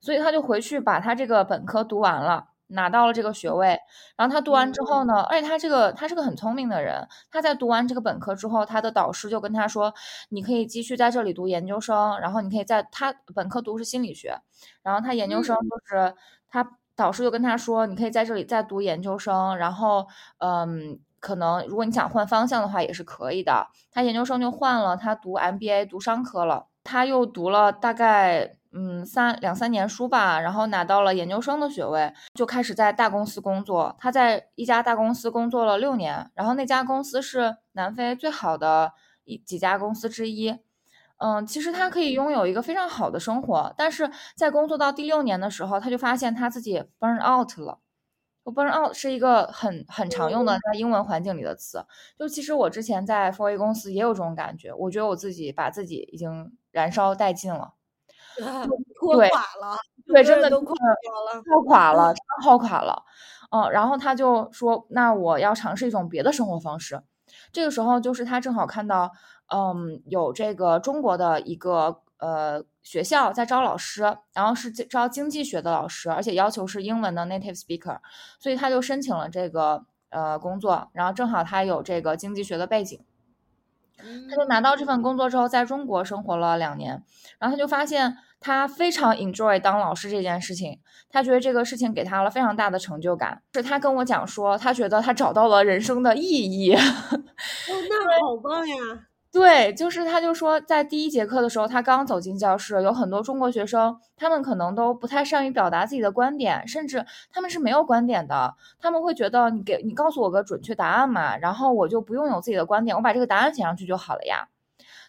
所以他就回去把他这个本科读完了。拿到了这个学位，然后他读完之后呢，而且他这个他是个很聪明的人，他在读完这个本科之后，他的导师就跟他说，你可以继续在这里读研究生，然后你可以在他本科读是心理学，然后他研究生就是他导师就跟他说，你可以在这里再读研究生，然后嗯，可能如果你想换方向的话也是可以的。他研究生就换了，他读 MBA 读商科了，他又读了大概。嗯，三两三年书吧，然后拿到了研究生的学位，就开始在大公司工作。他在一家大公司工作了六年，然后那家公司是南非最好的一几家公司之一。嗯，其实他可以拥有一个非常好的生活，但是在工作到第六年的时候，他就发现他自己 burn out 了。Burn out 是一个很很常用的在英文环境里的词。就其实我之前在 f o r A 公司也有这种感觉，我觉得我自己把自己已经燃烧殆尽了。拖垮了，对，真的都垮了，耗垮了，真的耗垮了。嗯，然后他就说：“那我要尝试一种别的生活方式。”这个时候，就是他正好看到，嗯，有这个中国的一个呃学校在招老师，然后是招经济学的老师，而且要求是英文的 native speaker，所以他就申请了这个呃工作。然后正好他有这个经济学的背景。他就拿到这份工作之后，在中国生活了两年，然后他就发现他非常 enjoy 当老师这件事情，他觉得这个事情给他了非常大的成就感。是他跟我讲说，他觉得他找到了人生的意义。哦，那好棒呀！对，就是他就说，在第一节课的时候，他刚走进教室，有很多中国学生，他们可能都不太善于表达自己的观点，甚至他们是没有观点的。他们会觉得你给你告诉我个准确答案嘛，然后我就不用有自己的观点，我把这个答案写上去就好了呀。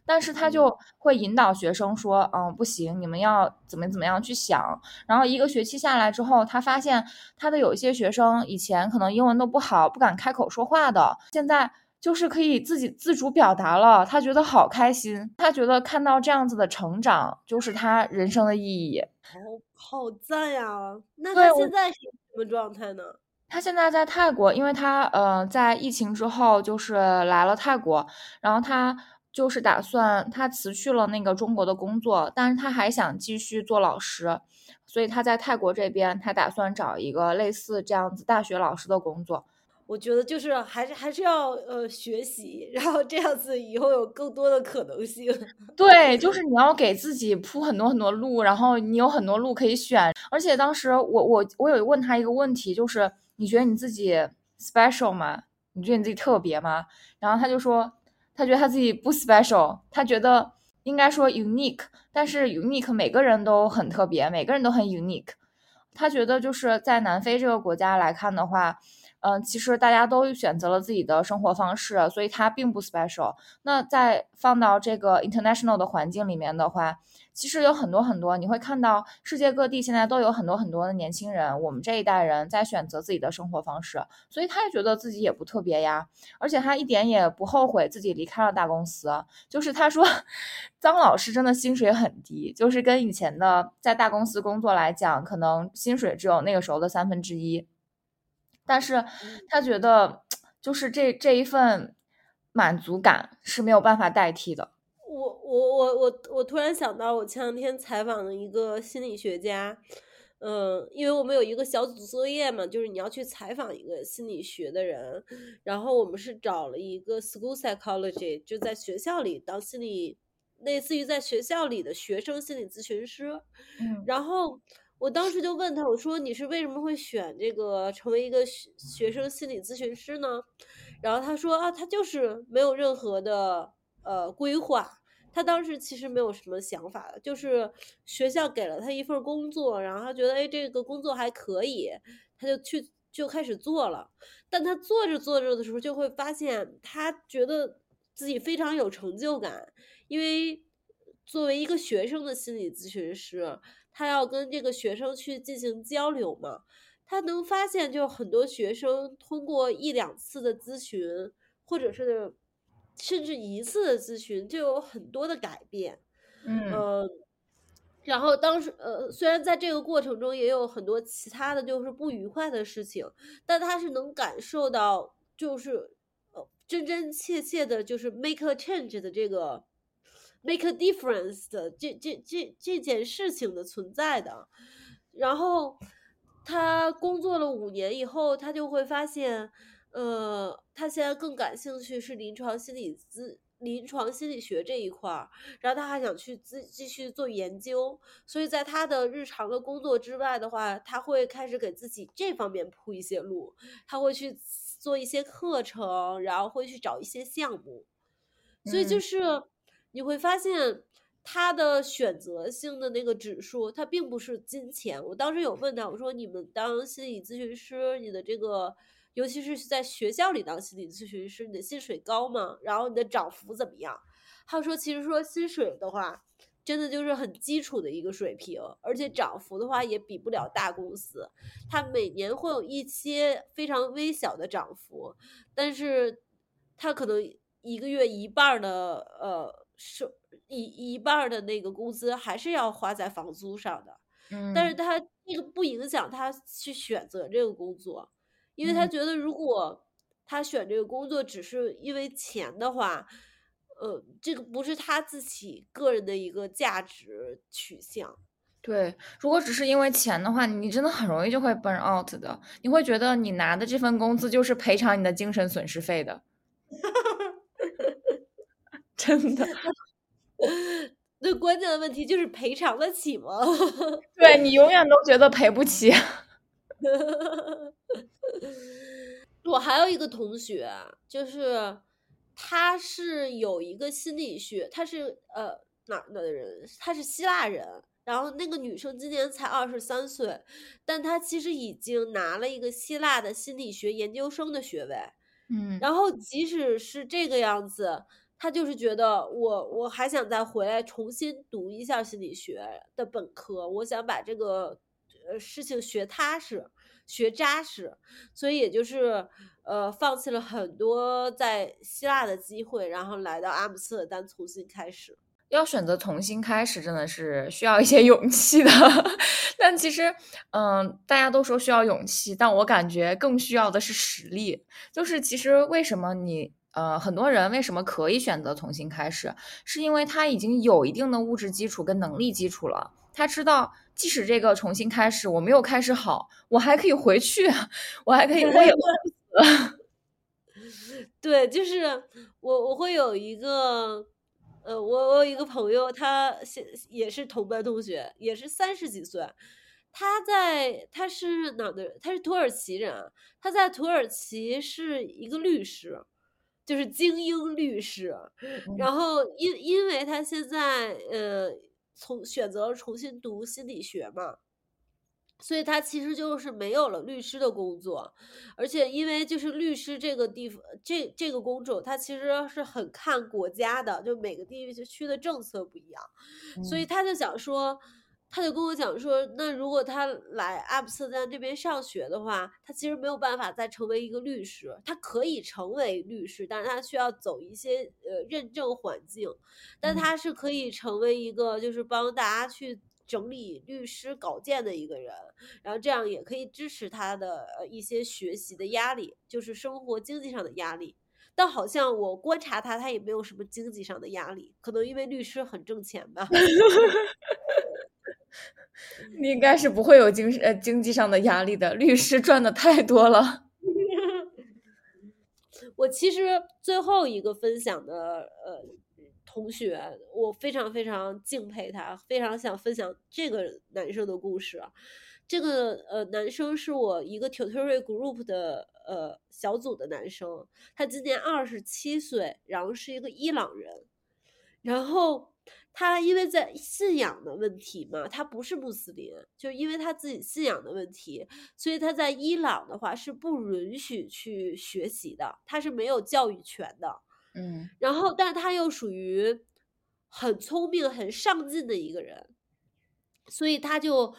但是他就会引导学生说，嗯，不行，你们要怎么怎么样去想。然后一个学期下来之后，他发现他的有一些学生以前可能英文都不好，不敢开口说话的，现在。就是可以自己自主表达了，他觉得好开心，他觉得看到这样子的成长就是他人生的意义，好好赞呀！那他现在是什么状态呢？他现在在泰国，因为他呃在疫情之后就是来了泰国，然后他就是打算他辞去了那个中国的工作，但是他还想继续做老师，所以他在泰国这边他打算找一个类似这样子大学老师的工作。我觉得就是还是还是要呃学习，然后这样子以后有更多的可能性。对，就是你要给自己铺很多很多路，然后你有很多路可以选。而且当时我我我有问他一个问题，就是你觉得你自己 special 吗？你觉得你自己特别吗？然后他就说，他觉得他自己不 special，他觉得应该说 unique，但是 unique 每个人都很特别，每个人都很 unique。他觉得就是在南非这个国家来看的话。嗯，其实大家都选择了自己的生活方式，所以它并不 special。那在放到这个 international 的环境里面的话，其实有很多很多，你会看到世界各地现在都有很多很多的年轻人，我们这一代人在选择自己的生活方式，所以他也觉得自己也不特别呀，而且他一点也不后悔自己离开了大公司。就是他说，张老师真的薪水很低，就是跟以前的在大公司工作来讲，可能薪水只有那个时候的三分之一。但是他觉得，就是这这一份满足感是没有办法代替的。我我我我我突然想到，我前两天采访了一个心理学家，嗯，因为我们有一个小组作业嘛，就是你要去采访一个心理学的人，然后我们是找了一个 school psychology，就在学校里当心理，类似于在学校里的学生心理咨询师，嗯，然后。我当时就问他，我说你是为什么会选这个成为一个学学生心理咨询师呢？然后他说啊，他就是没有任何的呃规划。他当时其实没有什么想法，就是学校给了他一份工作，然后他觉得哎这个工作还可以，他就去就开始做了。但他做着做着的时候，就会发现他觉得自己非常有成就感，因为作为一个学生的心理咨询师，他要跟这个学生去进行交流嘛，他能发现就很多学生通过一两次的咨询，或者是。甚至一次的咨询就有很多的改变，嗯，然后当时呃，虽然在这个过程中也有很多其他的就是不愉快的事情，但他是能感受到就是呃真真切切的，就是 make a change 的这个 make a difference 的这这这这件事情的存在的。然后他工作了五年以后，他就会发现。呃，他现在更感兴趣是临床心理咨、临床心理学这一块儿，然后他还想去继继续做研究，所以在他的日常的工作之外的话，他会开始给自己这方面铺一些路，他会去做一些课程，然后会去找一些项目，所以就是你会发现他的选择性的那个指数，它并不是金钱。我当时有问他，我说你们当心理咨询师，你的这个。尤其是在学校里当心理咨询师，你的薪水高吗？然后你的涨幅怎么样？他说，其实说薪水的话，真的就是很基础的一个水平，而且涨幅的话也比不了大公司。他每年会有一些非常微小的涨幅，但是他可能一个月一半的呃收一一半的那个工资还是要花在房租上的。嗯，但是他这个不影响他去选择这个工作。因为他觉得，如果他选这个工作只是因为钱的话，呃，这个不是他自己个人的一个价值取向。对，如果只是因为钱的话，你真的很容易就会 burn out 的。你会觉得你拿的这份工资就是赔偿你的精神损失费的。真的。最关键的问题就是赔偿得起吗？对你永远都觉得赔不起。我还有一个同学，就是他是有一个心理学，他是呃哪儿的人？他是希腊人。然后那个女生今年才二十三岁，但她其实已经拿了一个希腊的心理学研究生的学位。嗯，然后即使是这个样子，他就是觉得我我还想再回来重新读一下心理学的本科，我想把这个呃事情学踏实。学扎实，所以也就是呃，放弃了很多在希腊的机会，然后来到阿姆斯特丹重新开始。要选择重新开始，真的是需要一些勇气的。但其实，嗯，大家都说需要勇气，但我感觉更需要的是实力。就是其实为什么你呃很多人为什么可以选择重新开始，是因为他已经有一定的物质基础跟能力基础了，他知道。即使这个重新开始，我没有开始好，我还可以回去，我还可以，我也饿死。对，就是我，我会有一个，呃，我我有一个朋友，他现也是同班同学，也是三十几岁，他在他是哪的？他是土耳其人，他在土耳其是一个律师，就是精英律师。然后因因为他现在，呃。从选择重新读心理学嘛，所以他其实就是没有了律师的工作，而且因为就是律师这个地方，这这个工种，他其实是很看国家的，就每个地区的政策不一样，所以他就想说。他就跟我讲说，那如果他来阿姆斯特丹这边上学的话，他其实没有办法再成为一个律师。他可以成为律师，但是他需要走一些呃认证环境。但他是可以成为一个就是帮大家去整理律师稿件的一个人，然后这样也可以支持他的一些学习的压力，就是生活经济上的压力。但好像我观察他，他也没有什么经济上的压力，可能因为律师很挣钱吧。你应该是不会有经呃经济上的压力的，律师赚的太多了。我其实最后一个分享的呃同学，我非常非常敬佩他，非常想分享这个男生的故事。这个呃男生是我一个 tutorial group 的呃小组的男生，他今年二十七岁，然后是一个伊朗人，然后他因为在信仰的问题嘛，他不是穆斯林，就因为他自己信仰的问题，所以他在伊朗的话是不允许去学习的，他是没有教育权的。嗯，然后，但他又属于很聪明、很上进的一个人，所以他就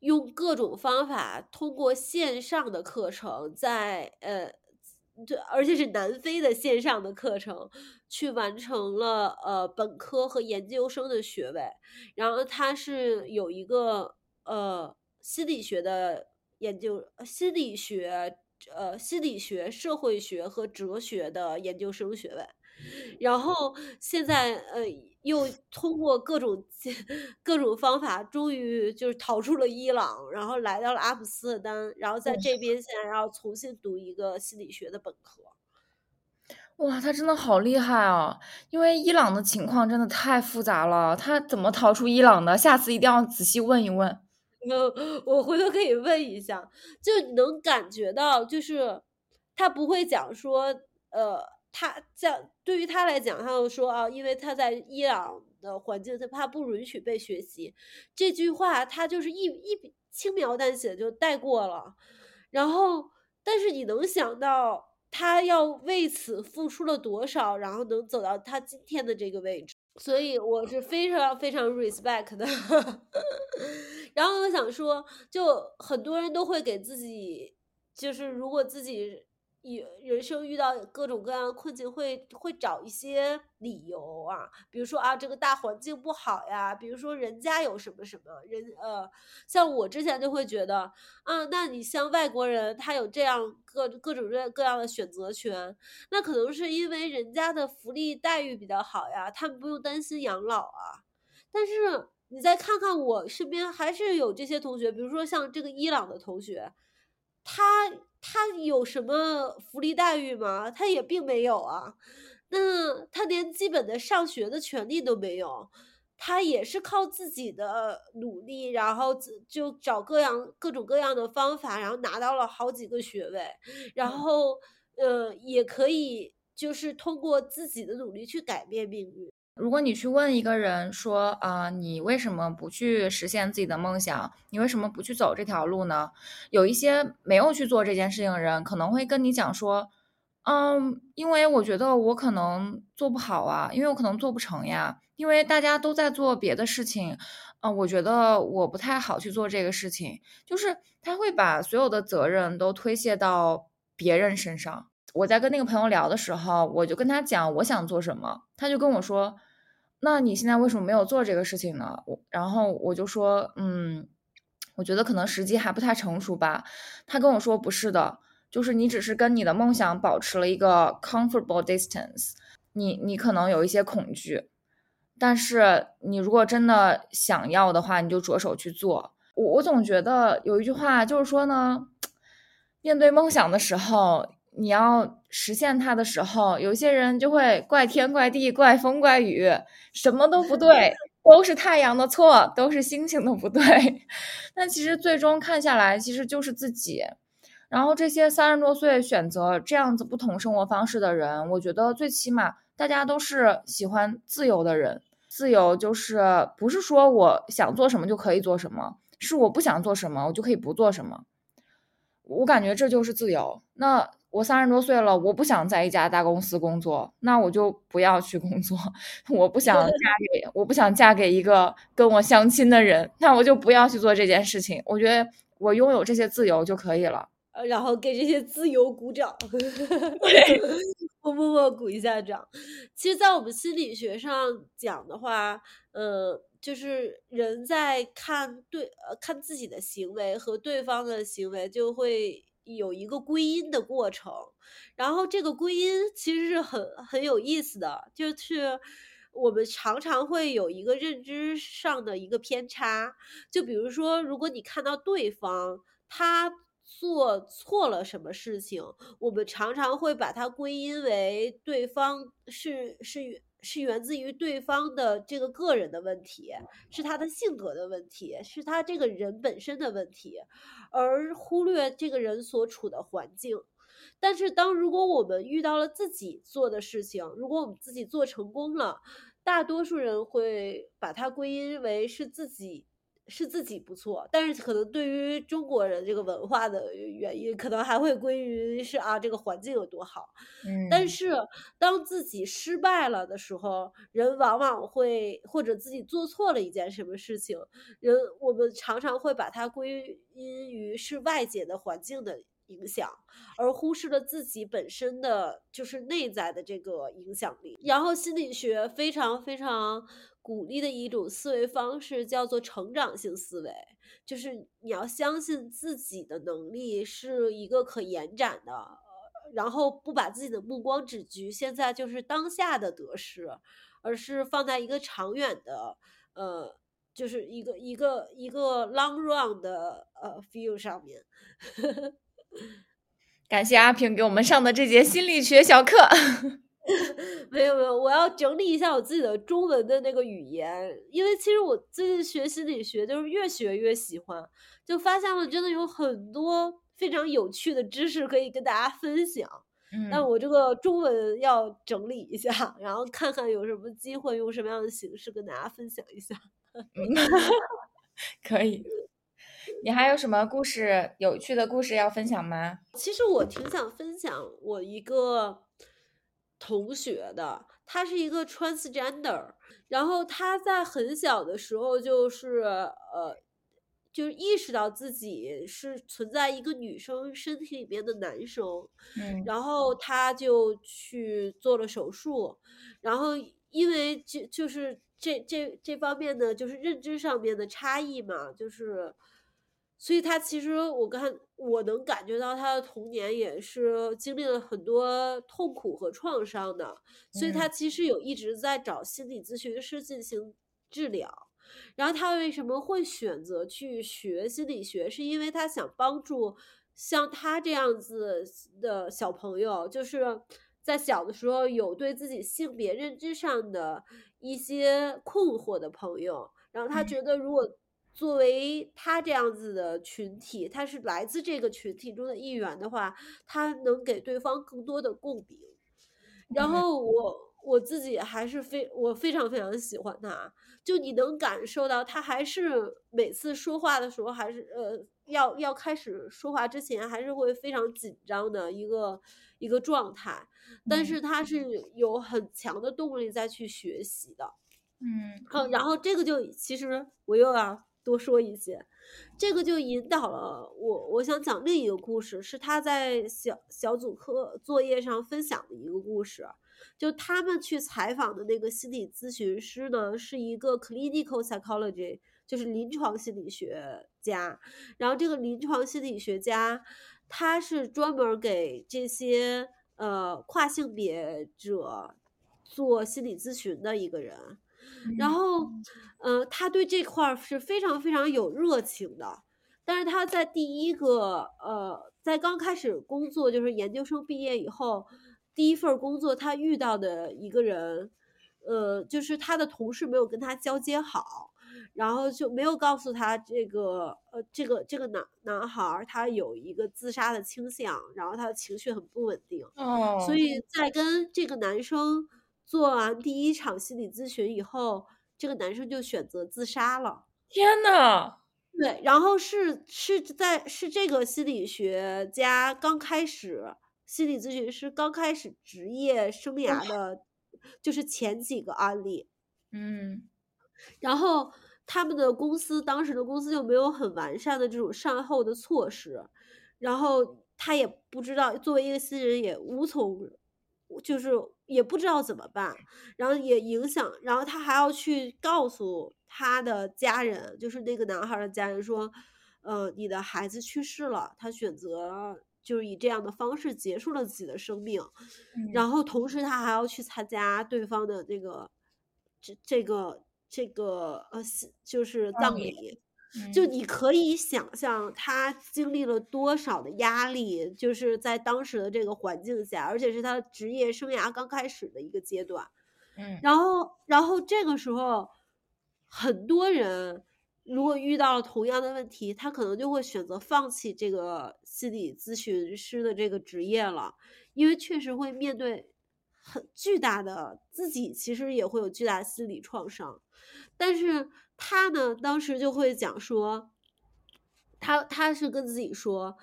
用各种方法，通过线上的课程，在呃，对，而且是南非的线上的课程，去完成了呃本科和研究生的学位。然后他是有一个呃心理学的研究，心理学。呃，心理学、社会学和哲学的研究生学位，然后现在呃又通过各种各种方法，终于就是逃出了伊朗，然后来到了阿姆斯特丹，然后在这边现在要重新读一个心理学的本科。哇，他真的好厉害啊！因为伊朗的情况真的太复杂了，他怎么逃出伊朗的？下次一定要仔细问一问。我回头可以问一下，就你能感觉到，就是他不会讲说，呃，他像对于他来讲，他就说啊，因为他在伊朗的环境，他怕不允许被学习，这句话他就是一一笔轻描淡写就带过了。然后，但是你能想到他要为此付出了多少，然后能走到他今天的这个位置，所以我是非常非常 respect 的。然后我想说，就很多人都会给自己，就是如果自己有人生遇到各种各样的困境，会会找一些理由啊，比如说啊，这个大环境不好呀，比如说人家有什么什么人，呃，像我之前就会觉得啊，那你像外国人，他有这样各各种各各样的选择权，那可能是因为人家的福利待遇比较好呀，他们不用担心养老啊，但是。你再看看我身边还是有这些同学，比如说像这个伊朗的同学，他他有什么福利待遇吗？他也并没有啊。那他连基本的上学的权利都没有，他也是靠自己的努力，然后就找各样各种各样的方法，然后拿到了好几个学位，然后呃也可以就是通过自己的努力去改变命运。如果你去问一个人说啊，你为什么不去实现自己的梦想？你为什么不去走这条路呢？有一些没有去做这件事情的人，可能会跟你讲说，嗯，因为我觉得我可能做不好啊，因为我可能做不成呀，因为大家都在做别的事情，嗯，我觉得我不太好去做这个事情，就是他会把所有的责任都推卸到别人身上。我在跟那个朋友聊的时候，我就跟他讲我想做什么，他就跟我说。那你现在为什么没有做这个事情呢？我然后我就说，嗯，我觉得可能时机还不太成熟吧。他跟我说不是的，就是你只是跟你的梦想保持了一个 comfortable distance。你你可能有一些恐惧，但是你如果真的想要的话，你就着手去做。我我总觉得有一句话就是说呢，面对梦想的时候。你要实现它的时候，有些人就会怪天怪地怪风怪雨，什么都不对，都是太阳的错，都是星星的不对。但其实最终看下来，其实就是自己。然后这些三十多岁选择这样子不同生活方式的人，我觉得最起码大家都是喜欢自由的人。自由就是不是说我想做什么就可以做什么，是我不想做什么我就可以不做什么。我感觉这就是自由。那。我三十多岁了，我不想在一家大公司工作，那我就不要去工作。我不想嫁给，我不想嫁给一个跟我相亲的人，那我就不要去做这件事情。我觉得我拥有这些自由就可以了。呃，然后给这些自由鼓掌，我 默默鼓一下掌。其实，在我们心理学上讲的话，呃，就是人在看对呃看自己的行为和对方的行为，就会。有一个归因的过程，然后这个归因其实是很很有意思的，就是我们常常会有一个认知上的一个偏差，就比如说，如果你看到对方他做错了什么事情，我们常常会把它归因为对方是是是源自于对方的这个个人的问题，是他的性格的问题，是他这个人本身的问题，而忽略这个人所处的环境。但是，当如果我们遇到了自己做的事情，如果我们自己做成功了，大多数人会把它归因为是自己。是自己不错，但是可能对于中国人这个文化的原因，可能还会归于是啊这个环境有多好。嗯，但是当自己失败了的时候，人往往会或者自己做错了一件什么事情，人我们常常会把它归因于是外界的环境的影响，而忽视了自己本身的就是内在的这个影响力。然后心理学非常非常。鼓励的一种思维方式叫做成长性思维，就是你要相信自己的能力是一个可延展的，然后不把自己的目光只局限在就是当下的得失，而是放在一个长远的，呃，就是一个一个一个 long run 的呃 feel 上面。感谢阿平给我们上的这节心理学小课。没有没有，我要整理一下我自己的中文的那个语言，因为其实我最近学心理学，就是越学越喜欢，就发现了真的有很多非常有趣的知识可以跟大家分享。嗯，但我这个中文要整理一下，然后看看有什么机会用什么样的形式跟大家分享一下。可以，你还有什么故事有趣的故事要分享吗？其实我挺想分享我一个。同学的，他是一个 transgender，然后他在很小的时候就是呃，就是意识到自己是存在一个女生身体里面的男生，嗯，然后他就去做了手术，然后因为就就是这这这方面的就是认知上面的差异嘛，就是。所以他其实，我看我能感觉到他的童年也是经历了很多痛苦和创伤的，所以他其实有一直在找心理咨询师进行治疗。然后他为什么会选择去学心理学？是因为他想帮助像他这样子的小朋友，就是在小的时候有对自己性别认知上的一些困惑的朋友。然后他觉得如果。作为他这样子的群体，他是来自这个群体中的一员的话，他能给对方更多的共鸣。然后我我自己还是非我非常非常喜欢他，就你能感受到他还是每次说话的时候，还是呃要要开始说话之前，还是会非常紧张的一个一个状态。但是他是有很强的动力再去学习的。嗯，好然后这个就其实我又要。多说一些，这个就引导了我。我想讲另一个故事，是他在小小组课作业上分享的一个故事。就他们去采访的那个心理咨询师呢，是一个 clinical psychology，就是临床心理学家。然后这个临床心理学家，他是专门给这些呃跨性别者做心理咨询的一个人。然后，呃，他对这块儿是非常非常有热情的。但是他在第一个，呃，在刚开始工作，就是研究生毕业以后，第一份工作，他遇到的一个人，呃，就是他的同事没有跟他交接好，然后就没有告诉他这个，呃，这个这个男男孩他有一个自杀的倾向，然后他的情绪很不稳定。哦，所以在跟这个男生。做完第一场心理咨询以后，这个男生就选择自杀了。天呐！对，然后是是在是这个心理学家刚开始，心理咨询师刚开始职业生涯的，就是前几个案例。嗯，然后他们的公司当时的公司就没有很完善的这种善后的措施，然后他也不知道，作为一个新人也无从。就是也不知道怎么办，然后也影响，然后他还要去告诉他的家人，就是那个男孩的家人说，呃，你的孩子去世了，他选择就是以这样的方式结束了自己的生命，然后同时他还要去参加对方的那个这这个这个呃，就是葬礼。就你可以想象他经历了多少的压力，就是在当时的这个环境下，而且是他职业生涯刚开始的一个阶段，嗯，然后然后这个时候，很多人如果遇到了同样的问题，他可能就会选择放弃这个心理咨询师的这个职业了，因为确实会面对很巨大的自己其实也会有巨大的心理创伤，但是他呢，当时就会讲说，他他是跟自己说，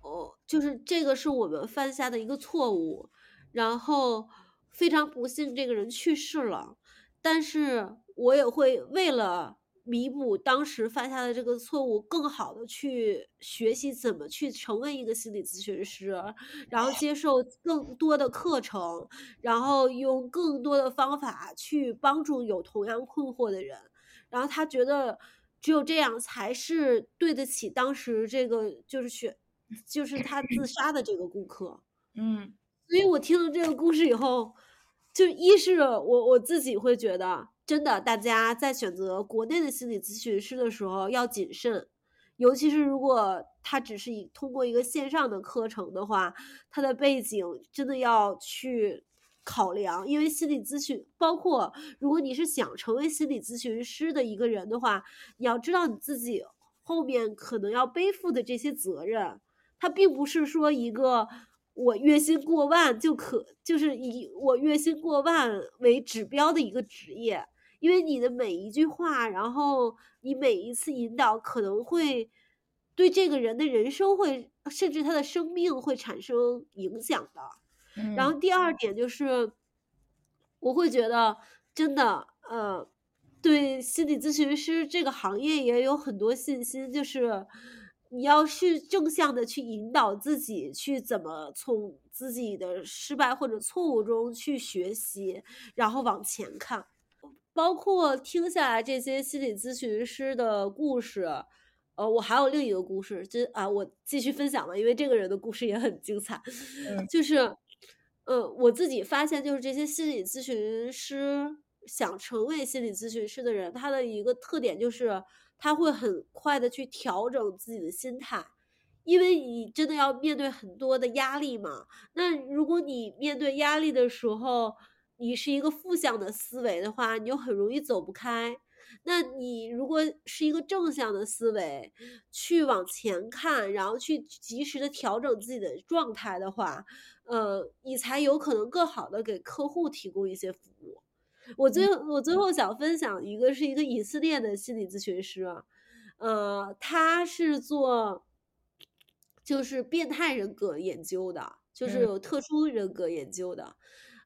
哦，就是这个是我们犯下的一个错误，然后非常不幸这个人去世了，但是我也会为了弥补当时犯下的这个错误，更好的去学习怎么去成为一个心理咨询师，然后接受更多的课程，然后用更多的方法去帮助有同样困惑的人，然后他觉得只有这样才是对得起当时这个就是选就是他自杀的这个顾客。嗯，所以我听了这个故事以后，就一是我我自己会觉得，真的大家在选择国内的心理咨询师的时候要谨慎，尤其是如果他只是以通过一个线上的课程的话，他的背景真的要去考量，因为心理咨询包括如果你是想成为心理咨询师的一个人的话，你要知道你自己后面可能要背负的这些责任，它并不是说一个我月薪过万就可，就是以我月薪过万为指标的一个职业，因为你的每一句话，然后你每一次引导，可能会对这个人的人生会，甚至他的生命会产生影响的。然后嗯第二点就是，我会觉得真的，呃，对心理咨询师这个行业也有很多信心，就是你要去正向的去引导自己，去怎么从自己的失败或者错误中去学习，然后往前看。包括听下来这些心理咨询师的故事，呃，我还有另一个故事，就啊，我继续分享吧，因为这个人的故事也很精彩。嗯就是，呃，我自己发现，就是这些心理咨询师想成为心理咨询师的人，他的一个特点就是他会很快的去调整自己的心态，因为你真的要面对很多的压力嘛。那如果你面对压力的时候，你是一个负向的思维的话，你就很容易走不开。那你如果是一个正向的思维，去往前看，然后去及时的调整自己的状态的话，呃，你才有可能更好的给客户提供一些服务。我最我最后。想分享一个是一个以色列的心理咨询师啊，呃，他是做就是变态人格研究的，就是嗯。有特殊人格研究的，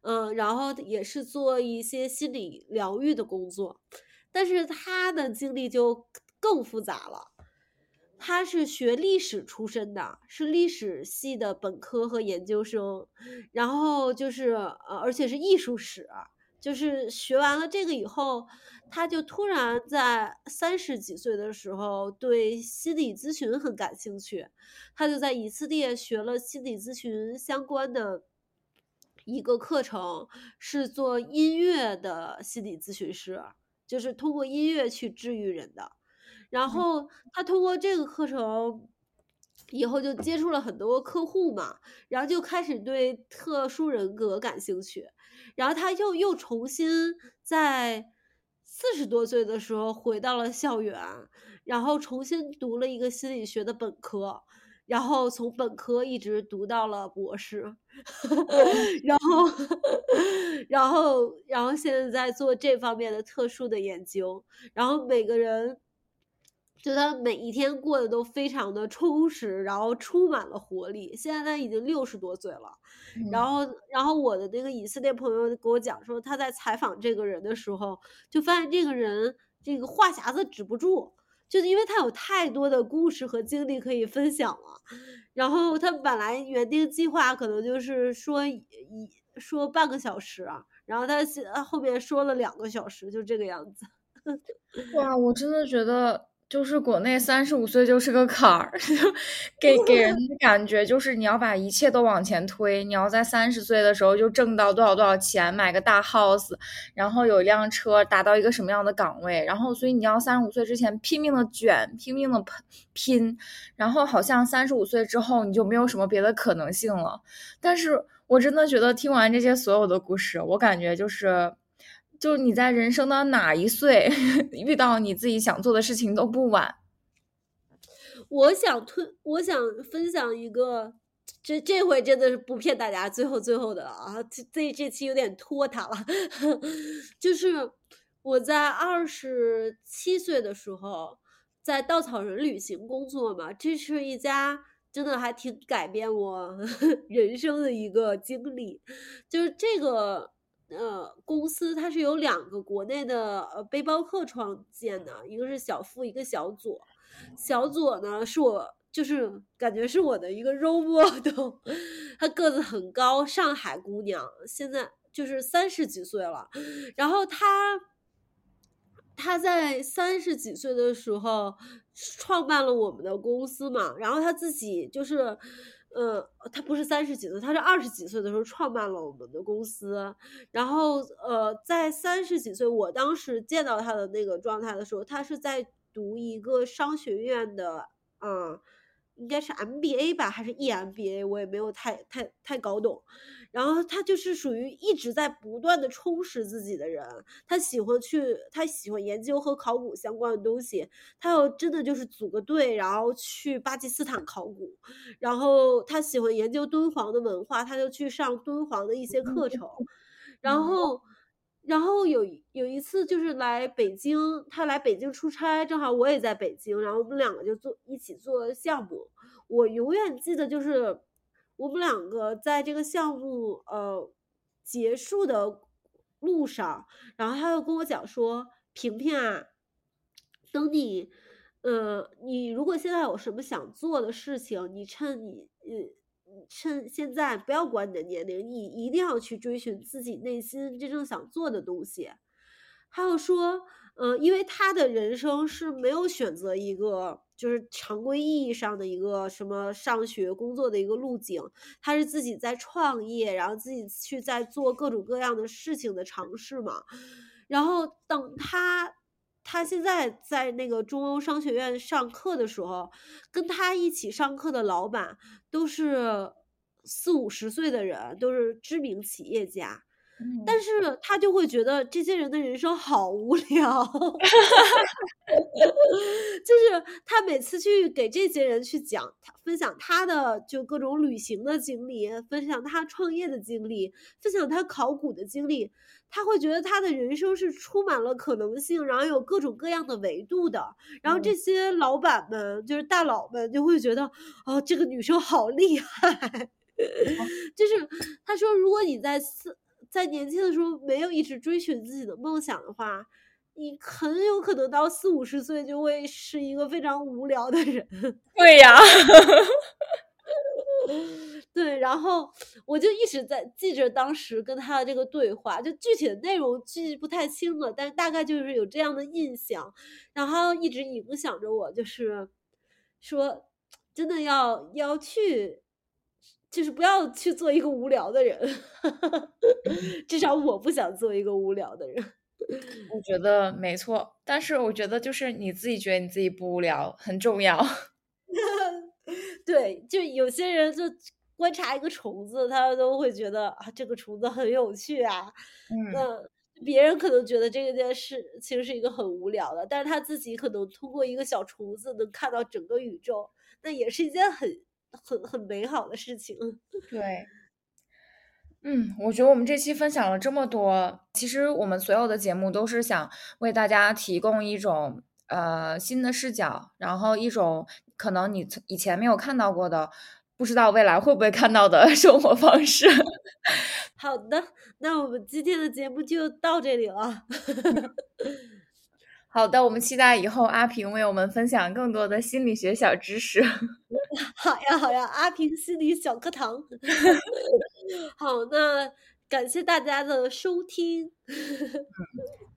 嗯，然后也是做一些心理疗愈的工作，但是他的经历就更复杂了。他是学历史出身的，是历史系的本科和研究生，然后就是呃，而且是艺术史，就是学完了这个以后，他就突然在三十几岁的时候对心理咨询很感兴趣，他就在以色列学了心理咨询相关的一个课程，是做音乐的心理咨询师，就是通过音乐去治愈人的。然后他通过这个课程以后就接触了很多客户嘛，然后就开始对特殊人格感兴趣，然后他又又重新在四十多岁的时候回到了校园，然后重新读了一个心理学的本科，然后从本科一直读到了博士，然后然后然后现在在做这方面的特殊的研究，然后每个人。就他每一天过得都非常的充实，然后充满了活力。现在他已经六十多岁了，然嗯后，然后我的那个以色列朋友给我讲说，他在采访这个人的时候，就发现这个人这个话匣子止不住，就是因为他有太多的故事和经历可以分享了。然后他本来原定计划可能就是说一说半个小时啊，然后他后面说了两个小时，就这个样子。哇，我真的觉得就是国内三十五岁就是个坎儿，给给人的感觉就是你要把一切都往前推，你要在三十岁的时候就挣到多少多少钱，买个大 house，然后有一辆车，达到一个什么样的岗位，然后所以你要三十五岁之前拼命的卷，拼命的拼，然后好像三十五岁之后你就没有什么别的可能性了。但是我真的觉得听完这些所有的故事，我感觉就是，就是你在人生的哪一岁 遇到你自己想做的事情都不晚。我想推，我想分享一个，这这回真的是不骗大家，最后最后的啊，这这这期有点拖沓了，就是我在二十七岁的时候，在稻草人旅行工作嘛，这是一家真的还挺改变我 人生的一个经历，就是这个呃公司它是由两个国内的呃背包客创建的，一个是小付，一个小左。小左呢，是我就是感觉是我的一个 role model，她个子很高，上海姑娘，现在就是三十几岁了。然后她，她在三十几岁的时候创办了我们的公司嘛。然后她自己就是，嗯，他不是三十几岁，他是二十几岁的时候创办了我们的公司。然后，呃，在三十几岁，我当时见到他的那个状态的时候，他是在。读一个商学院的，嗯，应该是 MBA 吧，还是 EMBA，我也没有太太太搞懂。然后他就是属于一直在不断的充实自己的人，他喜欢去，他喜欢研究和考古相关的东西。他要真的就是组个队，然后去巴基斯坦考古。然后他喜欢研究敦煌的文化，他就去上敦煌的一些课程。然后。然后有有一次就是来北京，他来北京出差，正好我也在北京，然后我们两个就做一起做项目。我永远记得就是我们两个在这个项目呃结束的路上，然后他又跟我讲说：“萍萍啊，等你，呃，你如果现在有什么想做的事情，你趁你嗯。”趁现在不要管你的年龄，你一定要去追寻自己内心真正想做的东西。还有说，嗯，因为他的人生是没有选择一个就是常规意义上的一个什么上学、工作的一个路径，他是自己在创业，然后自己去在做各种各样的事情的尝试嘛。然后等他。他现在在那个中欧商学院上课的时候，跟他一起上课的老板都是四五十岁的人，都是知名企业家。但是他就会觉得这些人的人生好无聊，就是他每次去给这些人去讲，他分享他的就各种旅行的经历，分享他创业的经历，分享他考古的经历，他会觉得他的人生是充满了可能性，然后有各种各样的维度的。然后这些老板们，就是大佬们，就会觉得哦，这个女生好厉害，就是他说，如果你在四。在年轻的时候没有一直追寻自己的梦想的话，你很有可能到四五十岁就会是一个非常无聊的人。对呀，对，然后我就一直在记着当时跟他的这个对话，就具体的内容记不太清了，但是大概就是有这样的印象，然后一直影响着我，就是说真的要要去。就是不要去做一个无聊的人，至少我不想做一个无聊的人。我觉得没错，但是我觉得就是你自己觉得你自己不无聊很重要。对，就有些人就观察一个虫子，他都会觉得啊这个虫子很有趣啊。嗯。那别人可能觉得这件事其实是一个很无聊的，但是他自己可能通过一个小虫子能看到整个宇宙，那也是一件很。很很美好的事情，对，嗯，我觉得我们这期分享了这么多，其实我们所有的节目都是想为大家提供一种呃新的视角，然后一种可能你以前没有看到过的，不知道未来会不会看到的 生活方式。好的，那我们今天的节目就到这里了。好的，我们期待以后阿平为我们分享更多的心理学小知识。好呀，好呀，阿平心理小课堂。好，那感谢大家的收听。